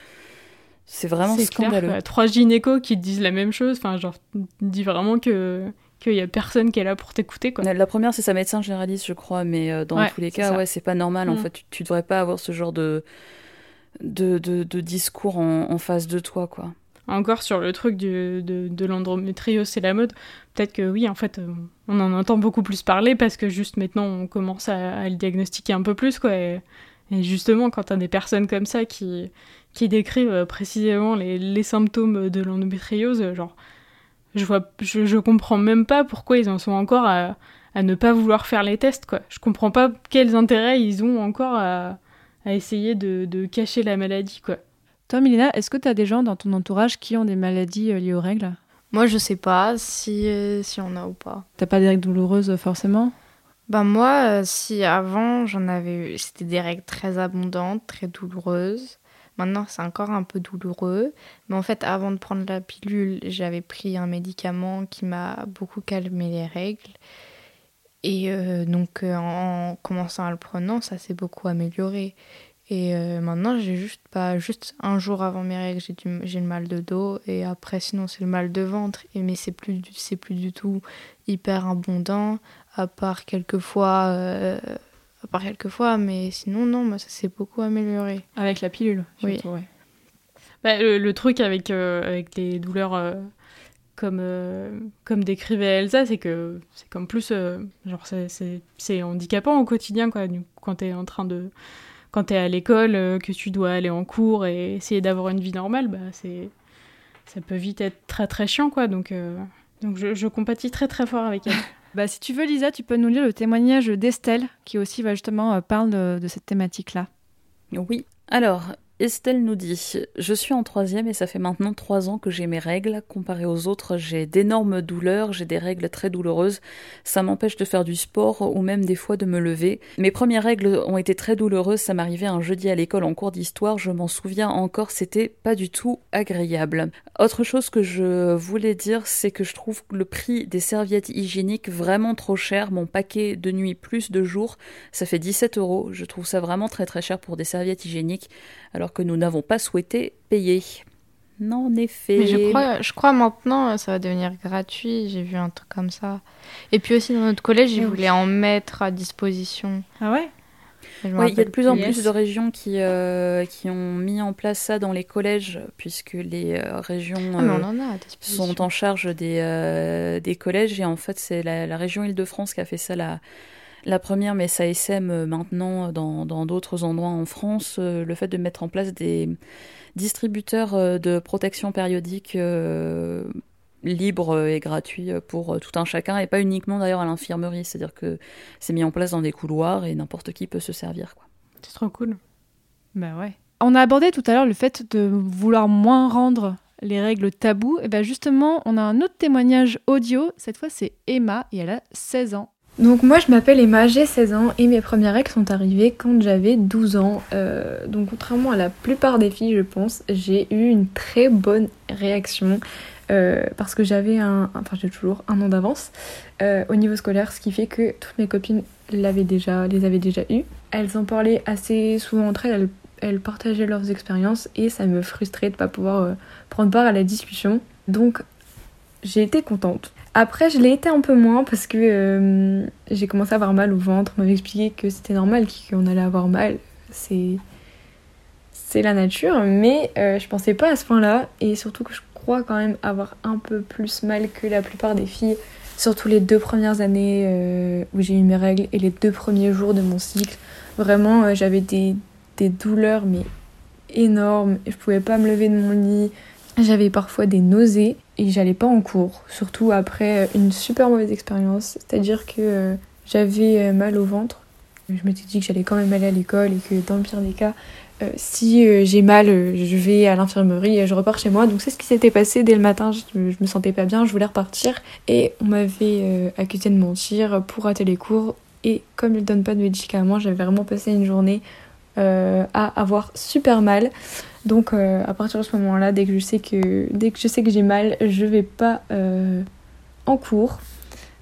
C'est vraiment scandaleux. Clair, Trois gynécos qui disent la même chose, enfin, genre, dit vraiment que qu'il y a personne qui est là pour t'écouter. Quoi. La première, c'est sa médecin généraliste, je crois, mais euh, dans tous les cas, ouais, c'est pas normal. En mm. fait, tu, tu, devrais pas avoir ce genre de, de, de, de discours en, en, face de toi, quoi. Encore sur le truc du, de, de l'endométriose, c'est la mode. Peut-être que oui, en fait, euh, on en entend beaucoup plus parler parce que juste maintenant, on commence à, à le diagnostiquer un peu plus, quoi. Et, et justement, quand t'as des personnes comme ça qui, qui décrivent euh, précisément les, les symptômes de l'endométriose, genre je vois, je, je, comprends même pas pourquoi ils en sont encore à, à, ne pas vouloir faire les tests, quoi. Je comprends pas quels intérêts ils ont encore à, à essayer de, de, cacher la maladie, quoi. Toi, Milena, est-ce que tu as des gens dans ton entourage qui ont des maladies euh, liées aux règles? Moi, je sais pas si, euh, si on a ou pas. T'as pas des règles douloureuses, euh, forcément? Ben moi, si avant, j'en avais eu... C'était des règles très abondantes, très douloureuses. Maintenant, c'est encore un peu douloureux. Mais en fait, avant de prendre la pilule, j'avais pris un médicament qui m'a beaucoup calmé les règles. Et euh, donc, euh, en commençant à le prenant, ça s'est beaucoup amélioré. Et euh, maintenant, j'ai juste pas juste un jour avant mes règles, j'ai j'ai le mal de dos et après sinon c'est le mal de ventre. Et mais c'est plus c'est plus du tout hyper abondant à part quelques fois à part quelques fois, mais sinon, non, moi, ça s'est beaucoup amélioré. Avec la pilule, surtout, oui. Ouais. Bah, le, le, truc avec, euh, avec les douleurs euh, comme, euh, comme décrivait Elsa, c'est que c'est comme plus. genre, c'est handicapant au quotidien, quoi. Quand t'es en train de. Quand t'es à l'école, que tu dois aller en cours et essayer d'avoir une vie normale, bah, c'est. Ça peut vite être très très chiant, quoi. Donc, donc je, je compatis très très fort avec elle. <laughs> Bah, si tu veux, Lisa, tu peux nous lire le témoignage d'Estelle, qui aussi va justement euh, parle de, de cette thématique-là. Oui. Alors, Estelle nous dit Je suis en troisième et ça fait maintenant trois ans que j'ai mes règles. Comparé aux autres, j'ai d'énormes douleurs, j'ai des règles très douloureuses. Ça m'empêche de faire du sport ou même des fois de me lever. Mes premières règles ont été très douloureuses. Ça m'arrivait un jeudi à l'école en cours d'histoire. Je m'en souviens encore, c'était pas du tout agréable. Autre chose que je voulais dire, c'est que je trouve le prix des serviettes hygiéniques vraiment trop cher. Mon paquet de nuit plus de jours, ça fait 17 euros. Je trouve ça vraiment très très cher pour des serviettes hygiéniques alors que nous n'avons pas souhaité payer. Non, en effet. Mais je crois, je crois maintenant, ça va devenir gratuit. J'ai vu un truc comme ça. Et puis aussi dans notre collège, ils voulaient en mettre à disposition. Ah ouais? Il y a de plus en plus de régions qui, euh, qui ont mis en place ça dans les collèges, puisque les euh, régions ah, euh, sont en charge des, des collèges. Et en fait, c'est la, la, région Île-de-France qui a fait ça la, la première, mais ça essaime maintenant dans d'autres endroits en France, le fait de mettre en place des distributeurs de protection périodique libre et gratuit pour tout un chacun et pas uniquement d'ailleurs à l'infirmerie. C'est-à-dire que c'est mis en place dans des couloirs et n'importe qui peut se servir. C'est trop cool. Ben ouais. On a abordé tout à l'heure le fait de vouloir moins rendre les règles tabous. Et ben justement, on a un autre témoignage audio. Cette fois, c'est Emma et elle a 16 ans. Donc moi je m'appelle Emma, j'ai 16 ans et mes premières règles sont arrivées quand j'avais 12 ans. Euh, donc contrairement à la plupart des filles je pense, j'ai eu une très bonne réaction. Euh, parce que j'avais un, enfin j'ai toujours un an d'avance euh, au niveau scolaire, ce qui fait que toutes mes copines les avaient déjà eu. Elles en parlaient assez souvent entre elles, elles, partageaient leurs expériences et ça me frustrait de ne pas pouvoir prendre part à la discussion. Donc j'ai été contente. Après, je l'ai été un peu moins parce que j'ai commencé à avoir mal au ventre. On m'avait expliqué que c'était normal, qu'on allait avoir mal. C'est c'est la nature, mais je pensais pas à ce point-là et surtout que je crois quand même avoir un peu plus mal que la plupart des filles, surtout les deux premières années euh, où j'ai eu mes règles et les deux premiers jours de mon cycle. Vraiment, euh, j'avais des, des, douleurs mais énormes, je pouvais pas me lever de mon lit, j'avais parfois des nausées et j'allais pas en cours, surtout après une super mauvaise expérience, c'est-à-dire que euh, j'avais mal au ventre. Je m'étais dit que j'allais quand même aller à l'école et que dans le pire des cas, euh, si euh, j'ai mal, euh, je vais à l'infirmerie et je repars chez moi. Donc c'est ce qui s'était passé dès le matin. Je, me sentais pas bien, je voulais repartir et on m'avait accusé de mentir pour rater les cours. Et comme ils donnent pas de médicaments, j'avais vraiment passé une journée à avoir super mal. Donc à partir de ce moment-là, dès que je sais que dès que je sais que j'ai mal, je vais pas en cours.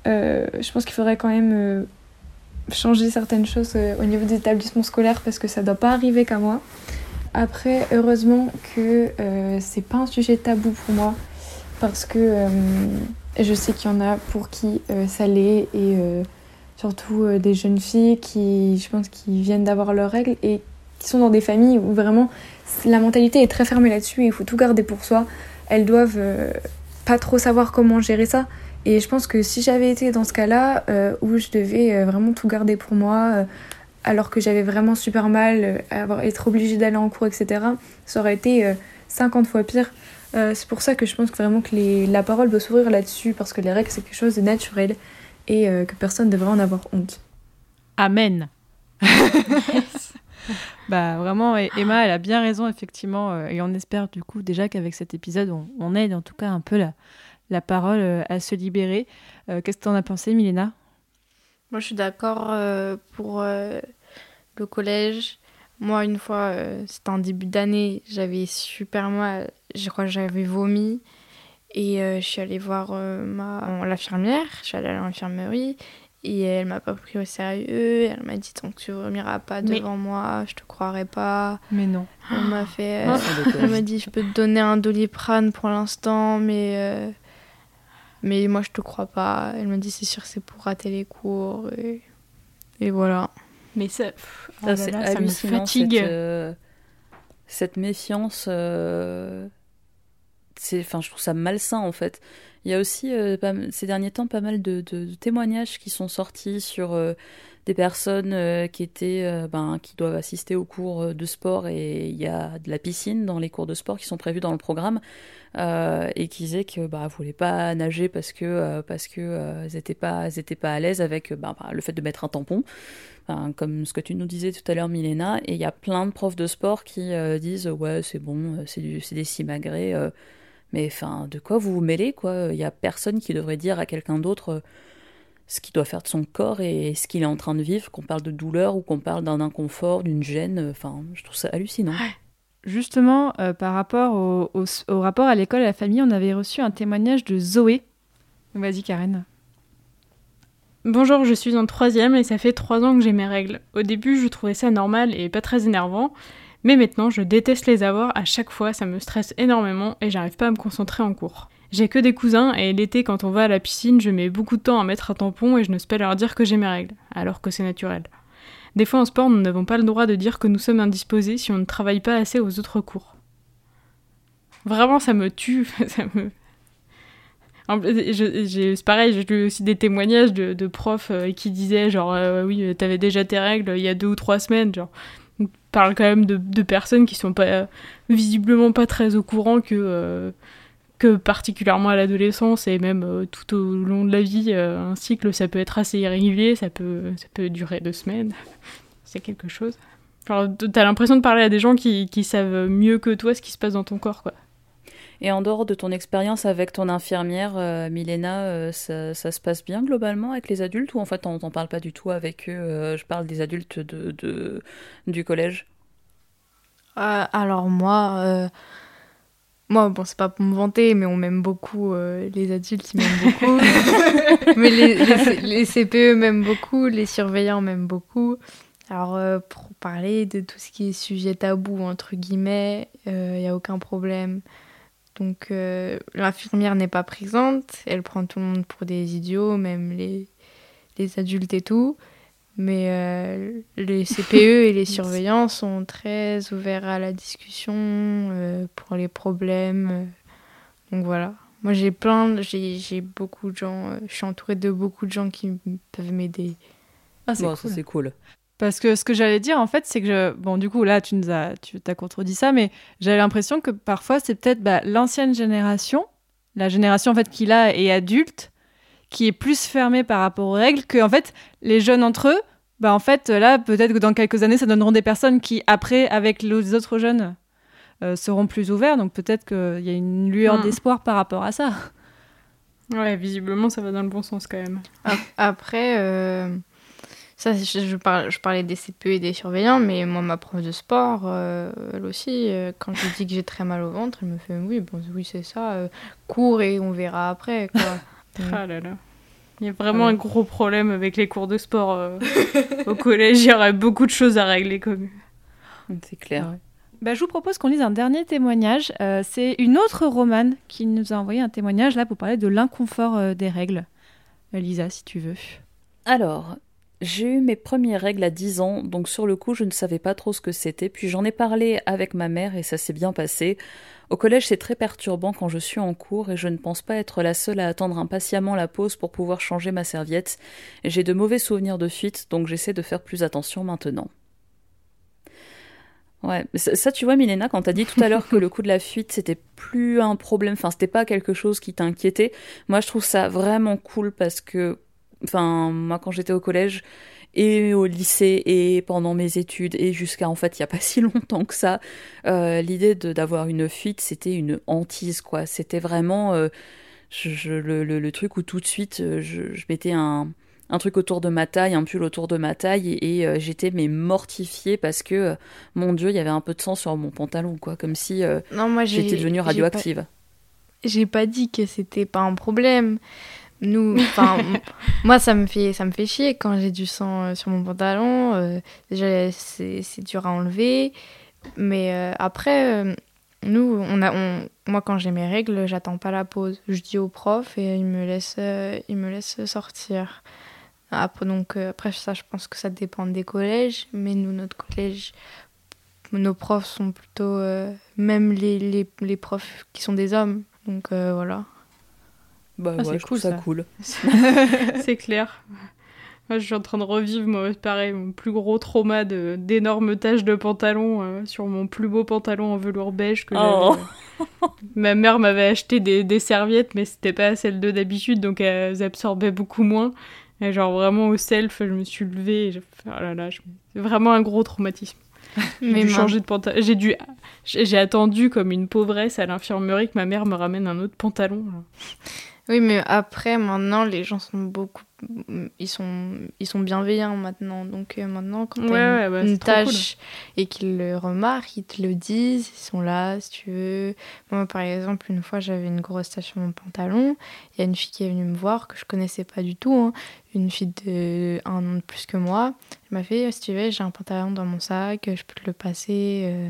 je pense qu'il faudrait quand même changer certaines choses euh, au niveau des établissements scolaires parce que ça doit pas arriver qu'à moi. Après, heureusement que euh, c'est pas un sujet tabou pour moi parce que euh, je sais qu'il y en a pour qui ça l'est et surtout des jeunes filles qui, je pense, qui viennent d'avoir leurs règles et qui sont dans des familles où vraiment la mentalité est très fermée là-dessus et il faut tout garder pour soi. Elles doivent pas trop savoir comment gérer ça. Et je pense que si j'avais été dans ce cas-là, euh, où je devais euh, vraiment tout garder pour moi, euh, alors que j'avais vraiment super mal, avoir, être obligée d'aller en cours, etc., ça aurait été 50 fois pire. c'est pour ça que je pense que vraiment que les, la parole doit s'ouvrir là-dessus, parce que les règles, c'est quelque chose de naturel et que personne ne devrait en avoir honte. Amen. <laughs> <laughs> bah vraiment, Emma, elle a bien raison, effectivement, et on espère du coup déjà qu'avec cet épisode, on, aide en tout cas un peu la la parole euh, à se libérer. Euh, qu'est-ce que tu en as pensé, Milena? Moi, je suis d'accord euh, pour le collège. Moi, une fois, c'était en début d'année, j'avais super mal. Je crois que j'avais vomi. Et je suis allée voir ma l'infirmière. Je suis allée à l'infirmerie. Et elle m'a pas pris au sérieux. Elle m'a dit tant que tu vomiras pas devant moi, je te croirai pas. Mais non. Elle m'a fait. elle m'a dit je peux te donner un doliprane pour l'instant, mais mais moi, je te crois pas. Elle m'a dit, c'est sûr, c'est pour rater les cours. Et, et voilà. Mais ça, oh ça, me fatigue. Cette, euh, cette méfiance, euh, c'est, enfin, je trouve ça malsain en fait. Il y a aussi euh, ces derniers temps pas mal de, témoignages qui sont sortis sur euh, des personnes euh, qui étaient, ben, qui doivent assister aux cours de sport et il y a de la piscine dans les cours de sport qui sont prévus dans le programme et qui disaient que bah voulaient pas nager parce que parce que elles étaient pas elles étaient pas à l'aise avec ben, bah, le fait de mettre un tampon. Enfin, comme ce que tu nous disais tout à l'heure, Milena, et il y a plein de profs de sport qui disent ouais c'est bon, c'est des simagrées, mais enfin de quoi vous vous mêlez quoi? Il y a personne qui devrait dire à quelqu'un d'autre euh, ce qu'il doit faire de son corps et ce qu'il est en train de vivre, qu'on parle de douleur ou qu'on parle d'un inconfort, d'une gêne. euh, Enfin, je trouve ça hallucinant. Justement, euh, par rapport au, au- au rapport à l'école et à la famille, on avait reçu un témoignage de Zoé. Vas-y, Karen. Bonjour, je suis en troisième et ça fait trois ans que j'ai mes règles. Au début, je trouvais ça normal et pas très énervant, mais maintenant, je déteste les avoir à chaque fois, ça me stresse énormément et j'arrive pas à me concentrer en cours. J'ai que des cousins et l'été, quand on va à la piscine, je mets beaucoup de temps à mettre un tampon et je n'ose pas leur dire que j'ai mes règles, alors que c'est naturel. Des fois en sport, nous n'avons pas le droit de dire que nous sommes indisposés si on ne travaille pas assez aux autres cours. Vraiment, ça me tue, <laughs> ça me, C'est pareil, j'ai lu aussi des témoignages de, profs euh, qui disaient genre euh, oui, euh, t'avais déjà tes règles il y a deux ou trois semaines. Genre, parle quand même de, de personnes qui sont pas euh, visiblement pas très au courant que euh, que particulièrement à l'adolescence et même euh, tout au long de la vie, un cycle ça peut être assez irrégulier, ça peut ça peut durer deux semaines. <laughs> C'est quelque chose. Genre, t'as l'impression de parler à des gens qui, qui savent mieux que toi ce qui se passe dans ton corps, quoi. Et en dehors de ton expérience avec ton infirmière, euh, Milena, euh, ça, ça se passe bien globalement avec les adultes ou en fait on t'en parle pas du tout avec eux euh, Je parle des adultes de, de- du collège? Alors moi, moi bon c'est pas pour me vanter, mais on m'aime beaucoup, les adultes ils m'aiment beaucoup, <laughs> mais les, les, les CPE m'aiment beaucoup, les surveillants m'aiment beaucoup. Alors euh, pour parler de tout ce qui est sujet tabou entre guillemets, il n'y a aucun problème. Donc euh, l'infirmière n'est pas présente, elle prend tout le monde pour des idiots, même les, les adultes et tout. Mais euh, les CPE et les <laughs> surveillants sont très ouverts à la discussion euh, pour les problèmes. Donc voilà. Moi j'ai plein, j'ai j'ai beaucoup de gens, euh, je suis entourée de beaucoup de gens qui peuvent m'aider. Ah, c'est Bon, ça, cool. c'est cool. Parce que ce que j'allais dire, en fait, c'est que je... Bon, du coup, là, tu nous as, tu t'as contredit ça, mais j'avais l'impression que parfois, c'est peut-être bah, l'ancienne génération, la génération, en fait, qu'il a est adulte, qui est plus fermée par rapport aux règles que, en fait, les jeunes entre eux, bah, en fait, là, peut-être que dans quelques années, ça donneront des personnes qui, après, avec les autres jeunes, euh, seront plus ouverts. Donc, peut-être qu'il y a une lueur Mm. d'espoir par rapport à ça. Ouais, visiblement ça va dans le bon sens quand même. Ap- Après, euh, ça, je, je parle- je parlais des CPE et des surveillants, mais moi, ma prof de sport, euh, elle aussi, euh, quand je lui dis que j'ai très mal au ventre, elle me fait oui, bon, oui, c'est ça, euh, cours et on verra après. Quoi. <laughs> Mm. Ah là là. Il y a vraiment un gros problème avec les cours de sport euh, au collège. Il y aurait beaucoup de choses à régler comme. C'est clair. Bah, je vous propose qu'on lise un dernier témoignage. Euh, c'est une autre romane qui nous a envoyé un témoignage là pour parler de l'inconfort euh, des règles. Euh, Lisa, si tu veux. Alors, j'ai eu mes premières règles à 10 ans, donc sur le coup, je ne savais pas trop ce que c'était. Puis j'en ai parlé avec ma mère et ça s'est bien passé. Au collège, c'est très perturbant quand je suis en cours et je ne pense pas être la seule à attendre impatiemment la pause pour pouvoir changer ma serviette. Et J'ai de mauvais souvenirs de fuite, donc j'essaie de faire plus attention maintenant. Ouais, ça, ça, tu vois, Milena, quand t'as dit tout à l'heure que le coup de la fuite, c'était plus un problème, enfin, c'était pas quelque chose qui t'inquiétait. Moi, je trouve ça vraiment cool parce que, enfin, moi, quand j'étais au collège et au lycée et pendant mes études et jusqu'à, en fait, il y a pas <laughs> si longtemps que ça, euh, l'idée d'avoir une fuite, c'était une hantise, quoi. C'était vraiment euh, je- je- le, le- le truc où tout de suite, euh, je, je mettais un, un truc autour de ma taille, un pull autour de ma taille, et, et, euh, j'étais mais mortifiée parce que, euh, mon Dieu, il y avait un peu de sang sur mon pantalon, quoi, comme si euh, Non, moi, j'ai- j'étais devenue j'ai pas- radioactive. J'ai pas dit que c'était pas un problème. Nous, enfin, moi, ça me fait, ça me fait chier quand j'ai du sang euh, sur mon pantalon. euh, déjà, c'est dur à enlever. Mais euh, après, nous, on a, moi, quand j'ai mes règles, j'attends pas la pause. Je dis au prof et il me laisse, me sortir. Après, donc, après ça, je pense que ça dépend des collèges. Mais nous, notre collège, nos profs sont plutôt, même les, les, les profs qui sont des hommes. Donc voilà. Bah Ah, ouais, c'est cool, ça ça. cool. <laughs> C'est clair. Moi, je suis en train de revivre, moi, pareil, mon plus gros trauma de- d'énormes taches de pantalon euh, sur mon plus beau pantalon en velours beige que Oh. j'avais. Ma mère m'avait acheté des, des serviettes, mais c'était pas celles de d'habitude, donc elles absorbaient beaucoup moins. Et genre vraiment au self, je me suis levée et j'ai fait, oh là là, je- c'est vraiment un gros traumatisme. <laughs> J'ai dû changer de pantalon. J'ai dû, j'ai j'ai attendu comme une pauvresse à l'infirmerie que ma mère me ramène un autre pantalon. là. Oui, mais après, maintenant, les gens sont beaucoup. Ils sont, ils sont bienveillants maintenant. Donc, euh, maintenant, quand Ouais, t'as ouais, une, bah, trop cool. tâche et qu'ils le remarquent, ils te le disent, ils sont là si tu veux. Moi, par exemple, une fois, j'avais une grosse tache sur mon pantalon. Il y a une fille qui est venue me voir que je connaissais pas du tout. hein. Une fille de un an de plus que moi. Elle m'a fait si tu veux, j'ai un pantalon dans mon sac, je peux te le passer, euh,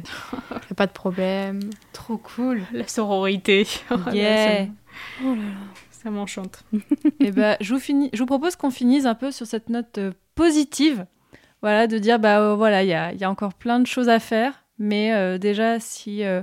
y a pas de problème. <laughs> Trop cool. La sororité. <laughs> Oh là, Yeah. Ça- m'enchante. <laughs> Et ben, je vous finis, je vous propose qu'on finisse un peu sur cette note euh, positive. Voilà, de dire bah euh, voilà, il y a, il y a encore plein de choses à faire, mais euh, déjà si euh,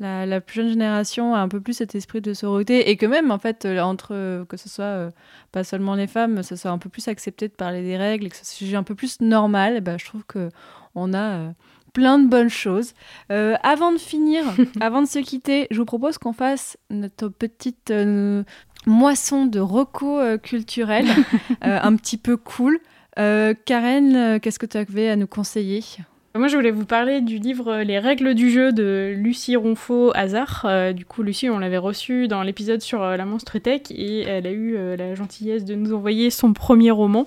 la, la plus jeune génération a un peu plus cet esprit de sororité et que même en fait entre que ce soit pas seulement les femmes, ce soit un peu plus accepté de parler des règles et que ce soit un peu plus normal, eh ben, je trouve que on a plein de bonnes choses. Euh, avant de finir, <laughs> avant de se quitter, je vous propose qu'on fasse notre petite euh, moisson de recos euh, culturels, <laughs> euh, un petit peu cool. Euh, Karen, euh, qu'est-ce que tu avais à nous conseiller? Moi, je voulais vous parler du livre Les règles du jeu de Lucie Ronfaux Hazard. Euh, du coup, Lucie, on l'avait reçue dans l'épisode sur euh, la monstre tech et elle a eu euh, la gentillesse de nous envoyer son premier roman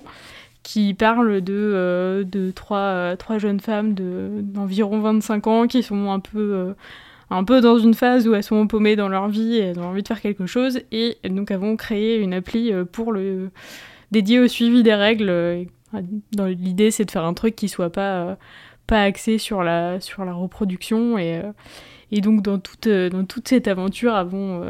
qui parle de, euh, de trois, euh, trois jeunes femmes de- d'environ 25 ans qui sont un peu, euh, un peu dans une phase où elles sont paumées dans leur vie et elles ont envie de faire quelque chose. Et donc, avons créé une appli euh, pour le dédiée au suivi des règles. euh, Dans l'idée, c'est de faire un truc qui soit pas euh, pas axé sur la, sur la reproduction. Et, et donc, dans toute, dans toute cette aventure, avons,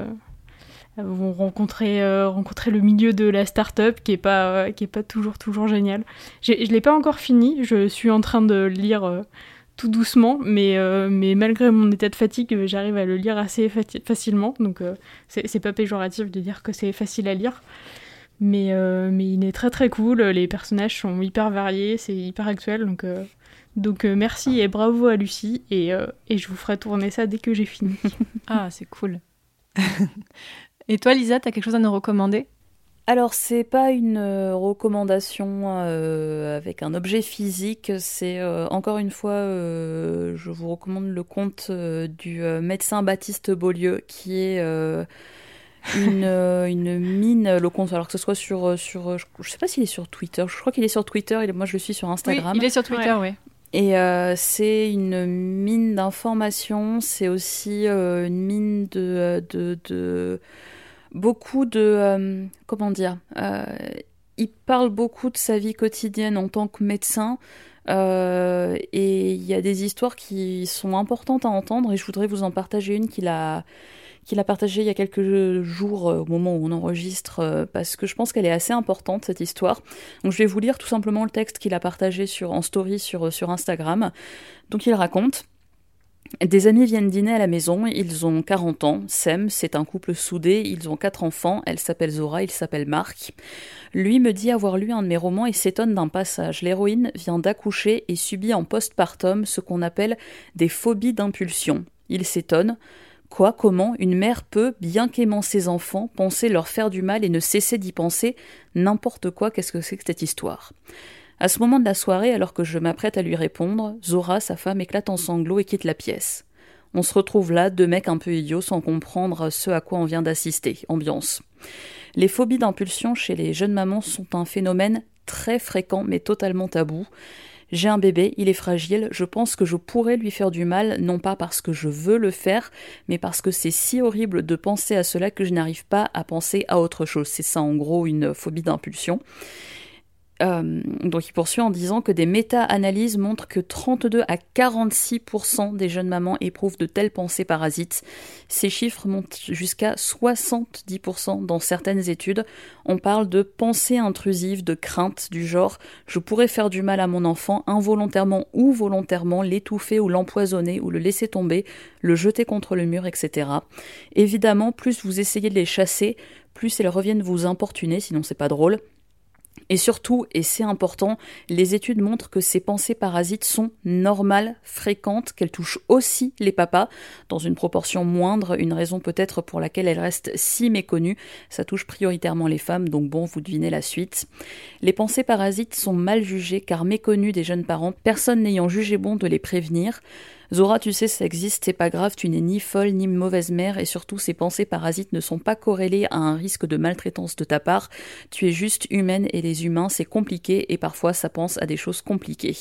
avons rencontré, le milieu de la start-up qui est pas, qui est pas toujours, toujours génial. Je l'ai pas encore fini, je suis en train de lire doucement, mais, euh, mais malgré mon état de fatigue, euh, j'arrive à le lire assez facilement. Donc, euh, c'est pas péjoratif de dire que c'est facile à lire. Mais, mais il est très très cool, les personnages sont hyper variés, c'est hyper actuel, donc, donc merci et bravo à Lucie, et, et je vous ferai tourner ça dès que j'ai fini. <laughs> Ah, c'est cool. <laughs> et toi, Lisa, tu as quelque chose à nous recommander? Alors, c'est pas une euh, recommandation euh, avec un objet physique, c'est euh, encore une fois, euh, je vous recommande le conte euh, du euh, médecin Baptiste Beaulieu, qui est euh, une, euh, une mine, le compte, alors que ce soit sur, sur je, je sais pas s'il est sur Twitter, je crois qu'il est sur Twitter, et moi je le suis sur Instagram. Oui, il est sur Twitter, oui. Et euh, c'est une mine d'informations, c'est aussi euh, une mine de, de, de beaucoup de euh, comment dire. euh, il parle beaucoup de sa vie quotidienne en tant que médecin. euh, et il y a des histoires qui sont importantes à entendre et je voudrais vous en partager une qu'il a qu'il a partagée il y a quelques jours au moment où on enregistre parce que je pense qu'elle est assez importante cette histoire. Donc je vais vous lire tout simplement le texte qu'il a partagé sur, en story sur, sur Instagram. Donc il raconte Des amis viennent dîner à la maison, ils ont 40 ans, Sem, c'est un couple soudé, ils ont quatre enfants, elle s'appelle Zora, il s'appelle Marc. Lui me dit avoir lu un de mes romans et s'étonne d'un passage. L'héroïne vient d'accoucher et subit en postpartum ce qu'on appelle des phobies d'impulsion. Il s'étonne. Quoi, comment une mère peut, bien qu'aimant ses enfants, penser leur faire du mal et ne cesser d'y penser? N'importe quoi, qu'est-ce que c'est que cette histoire? À ce moment de la soirée, alors que je m'apprête à lui répondre, Zora, sa femme, éclate en sanglots et quitte la pièce. On se retrouve là, deux mecs un peu idiots sans comprendre ce à quoi on vient d'assister. Ambiance. Les phobies d'impulsion chez les jeunes mamans sont un phénomène très fréquent mais totalement tabou. J'ai un bébé, il est fragile, je pense que je pourrais lui faire du mal, non pas parce que je veux le faire, mais parce que c'est si horrible de penser à cela que je n'arrive pas à penser à autre chose. C'est ça en gros une phobie d'impulsion. Euh, donc il poursuit en disant que des méta-analyses montrent que 32 à 46% des jeunes mamans éprouvent de telles pensées parasites. Ces chiffres montent jusqu'à 70% dans certaines études. On parle de pensées intrusives, de craintes du genre je pourrais faire du mal à mon enfant involontairement ou volontairement, l'étouffer ou l'empoisonner ou le laisser tomber, le jeter contre le mur, etc. Évidemment, plus vous essayez de les chasser, plus elles reviennent vous importuner, sinon c'est pas drôle. Et surtout, et c'est important, les études montrent que ces pensées parasites sont normales, fréquentes, qu'elles touchent aussi les papas, dans une proportion moindre, une raison peut-être pour laquelle elles restent si méconnues. Ça touche prioritairement les femmes, donc bon, vous devinez la suite. Les pensées parasites sont mal jugées car méconnues des jeunes parents, personne n'ayant jugé bon de les prévenir. Zora, tu sais, ça existe, c'est pas grave, tu n'es ni folle ni mauvaise mère, et surtout ces pensées parasites ne sont pas corrélées à un risque de maltraitance de ta part. Tu es juste humaine et humains, c'est compliqué, et parfois ça pense à des choses compliquées.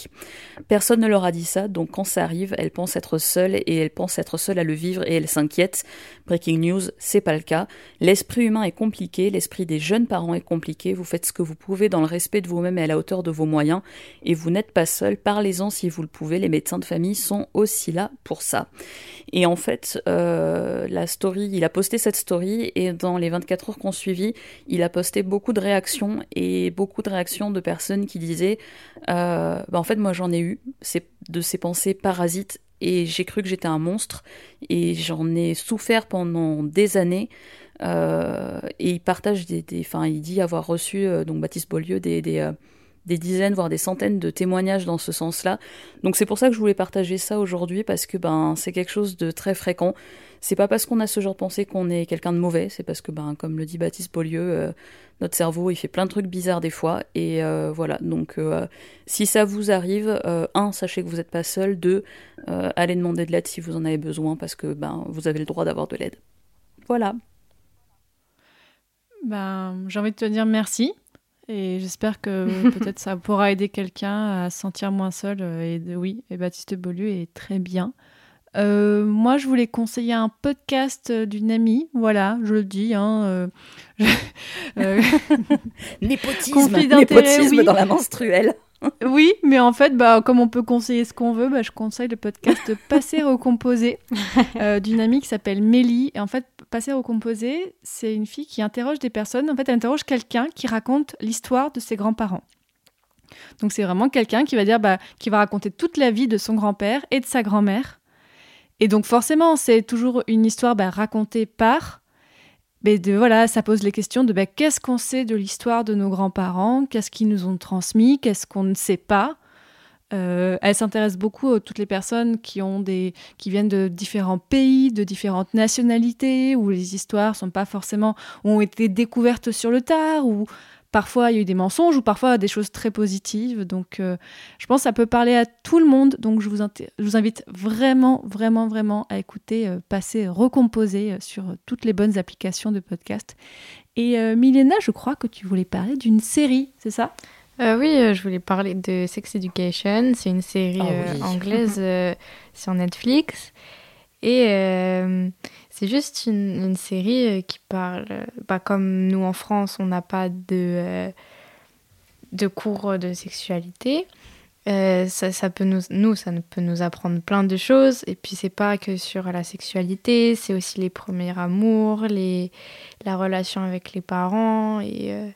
Personne ne leur a dit ça, donc quand ça arrive, elles pensent être seules, et elles pensent être seules à le vivre, et elles s'inquiètent. Breaking news, c'est pas le cas. L'esprit humain est compliqué, l'esprit des jeunes parents est compliqué, vous faites ce que vous pouvez dans le respect de vous-même et à la hauteur de vos moyens, et vous n'êtes pas seul, parlez-en si vous le pouvez, les médecins de famille sont aussi là pour ça. Et en fait, euh, la story, il a posté cette story et dans les 24 heures qu'on suivi, il a posté beaucoup de réactions et beaucoup de réactions de personnes qui disaient, euh, bah en fait moi j'en ai eu de ces pensées parasites et j'ai cru que j'étais un monstre et j'en ai souffert pendant des années. Euh, et il partage des, enfin, il dit avoir reçu donc Baptiste Beaulieu des des dizaines, voire des centaines de témoignages dans ce sens-là. Donc c'est pour ça que je voulais partager ça aujourd'hui parce que ben c'est quelque chose de très fréquent. C'est pas parce qu'on a ce genre de pensée qu'on est quelqu'un de mauvais, c'est parce que ben comme le dit Baptiste Beaulieu, euh, notre cerveau il fait plein de trucs bizarres des fois et euh, voilà. Donc euh, si ça vous arrive, un sachez que vous n'êtes pas seul, deux allez demander de l'aide si vous en avez besoin parce que ben vous avez le droit d'avoir de l'aide. Voilà. Ben, j'ai envie de te dire merci et j'espère que <laughs> peut-être ça pourra aider quelqu'un à se sentir moins seul. Euh, et oui, et Baptiste Beaulieu est très bien. Euh, moi, je voulais conseiller un podcast d'une amie. Voilà, je le dis. Hein, euh, <laughs> népotisme, népotisme dans la menstruelle. <laughs> oui, mais en fait, bah, comme on peut conseiller ce qu'on veut, bah, je conseille le podcast Passer recomposé euh, d'une amie qui s'appelle Mélie. Et en fait, Passer recomposé, c'est une fille qui interroge des personnes. En fait, elle interroge quelqu'un qui raconte l'histoire de ses grands-parents. Donc, c'est vraiment quelqu'un qui va dire, bah, qui va raconter toute la vie de son grand-père et de sa grand-mère. Et donc, forcément, c'est toujours une histoire bah, racontée par mais de, voilà, ça pose les questions de ben, qu'est-ce qu'on sait de l'histoire de nos grands-parents, qu'est-ce qu'ils nous ont transmis, qu'est-ce qu'on ne sait pas? Euh, elle s'intéresse beaucoup à toutes les personnes qui, ont des, qui viennent de différents pays, de différentes nationalités, où les histoires sont pas forcément ont été découvertes sur le tard, ou Parfois, il y a eu des mensonges ou parfois des choses très positives. Donc, euh, je pense que ça peut parler à tout le monde. Donc, je vous, vous invite vraiment, vraiment, vraiment à écouter euh, Passer Recomposer euh, sur toutes les bonnes applications de podcast. Et Milena, je crois que tu voulais parler d'une série, c'est ça? Oui, je voulais parler de Sex Education. C'est une série ah anglaise <laughs> sur Netflix. Et c'est juste une, série euh, qui parle, bah, comme nous en France, on n'a pas de, euh, de cours de sexualité. Euh, ça, ça, peut nous, nous, ça peut nous apprendre plein de choses. Et puis, c'est pas que sur la sexualité, c'est aussi les premiers amours, les, la relation avec les parents. Et,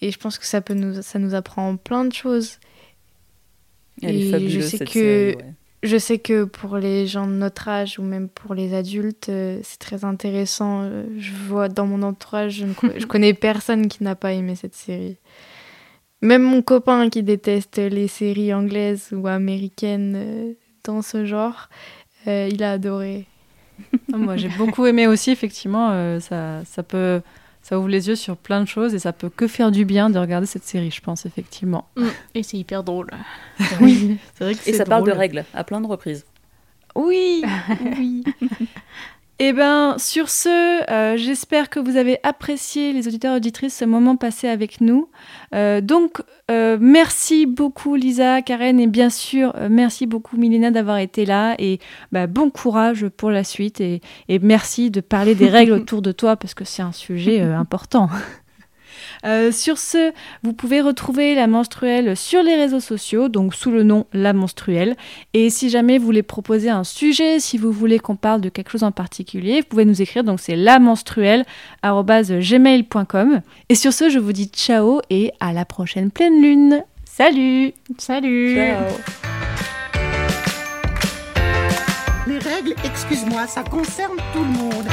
et je pense que ça, peut nous, ça nous apprend plein de choses. et je sais que je sais que pour les gens de notre âge ou même pour les adultes, euh, c'est très intéressant. Euh, je vois dans mon entourage, je, ne <laughs> connais personne qui n'a pas aimé cette série. Même mon copain qui déteste les séries anglaises ou américaines euh, dans ce genre, il a adoré. Moi, j'ai beaucoup aimé aussi, effectivement. ça, ça peut ça ouvre les yeux sur plein de choses et ça peut que faire du bien de regarder cette série, je pense, effectivement. Mm. Et c'est hyper drôle. oui, c'est vrai que Et ça parle de règles à plein de reprises. Oui, <laughs> oui. Eh bien, sur ce, euh, j'espère que vous avez apprécié, les auditeurs et auditrices, ce moment passé avec nous. Euh, donc, euh, merci beaucoup Lisa, Karen, et bien sûr, merci beaucoup Milena d'avoir été là. Et bah, bon courage pour la suite. Et, et, merci de parler des règles <laughs> autour de toi, parce que c'est un sujet important. <laughs> Euh, sur ce, vous pouvez retrouver la menstruelle sur les réseaux sociaux, donc sous le nom La Menstruelle. Et si jamais vous voulez proposer un sujet, si vous voulez qu'on parle de quelque chose en particulier, vous pouvez nous écrire. Donc c'est lamenstruelle@gmail.com. Et sur ce, je vous dis ciao et à la prochaine pleine lune. Salut Salut Les règles, excuse-moi, ça concerne tout le monde.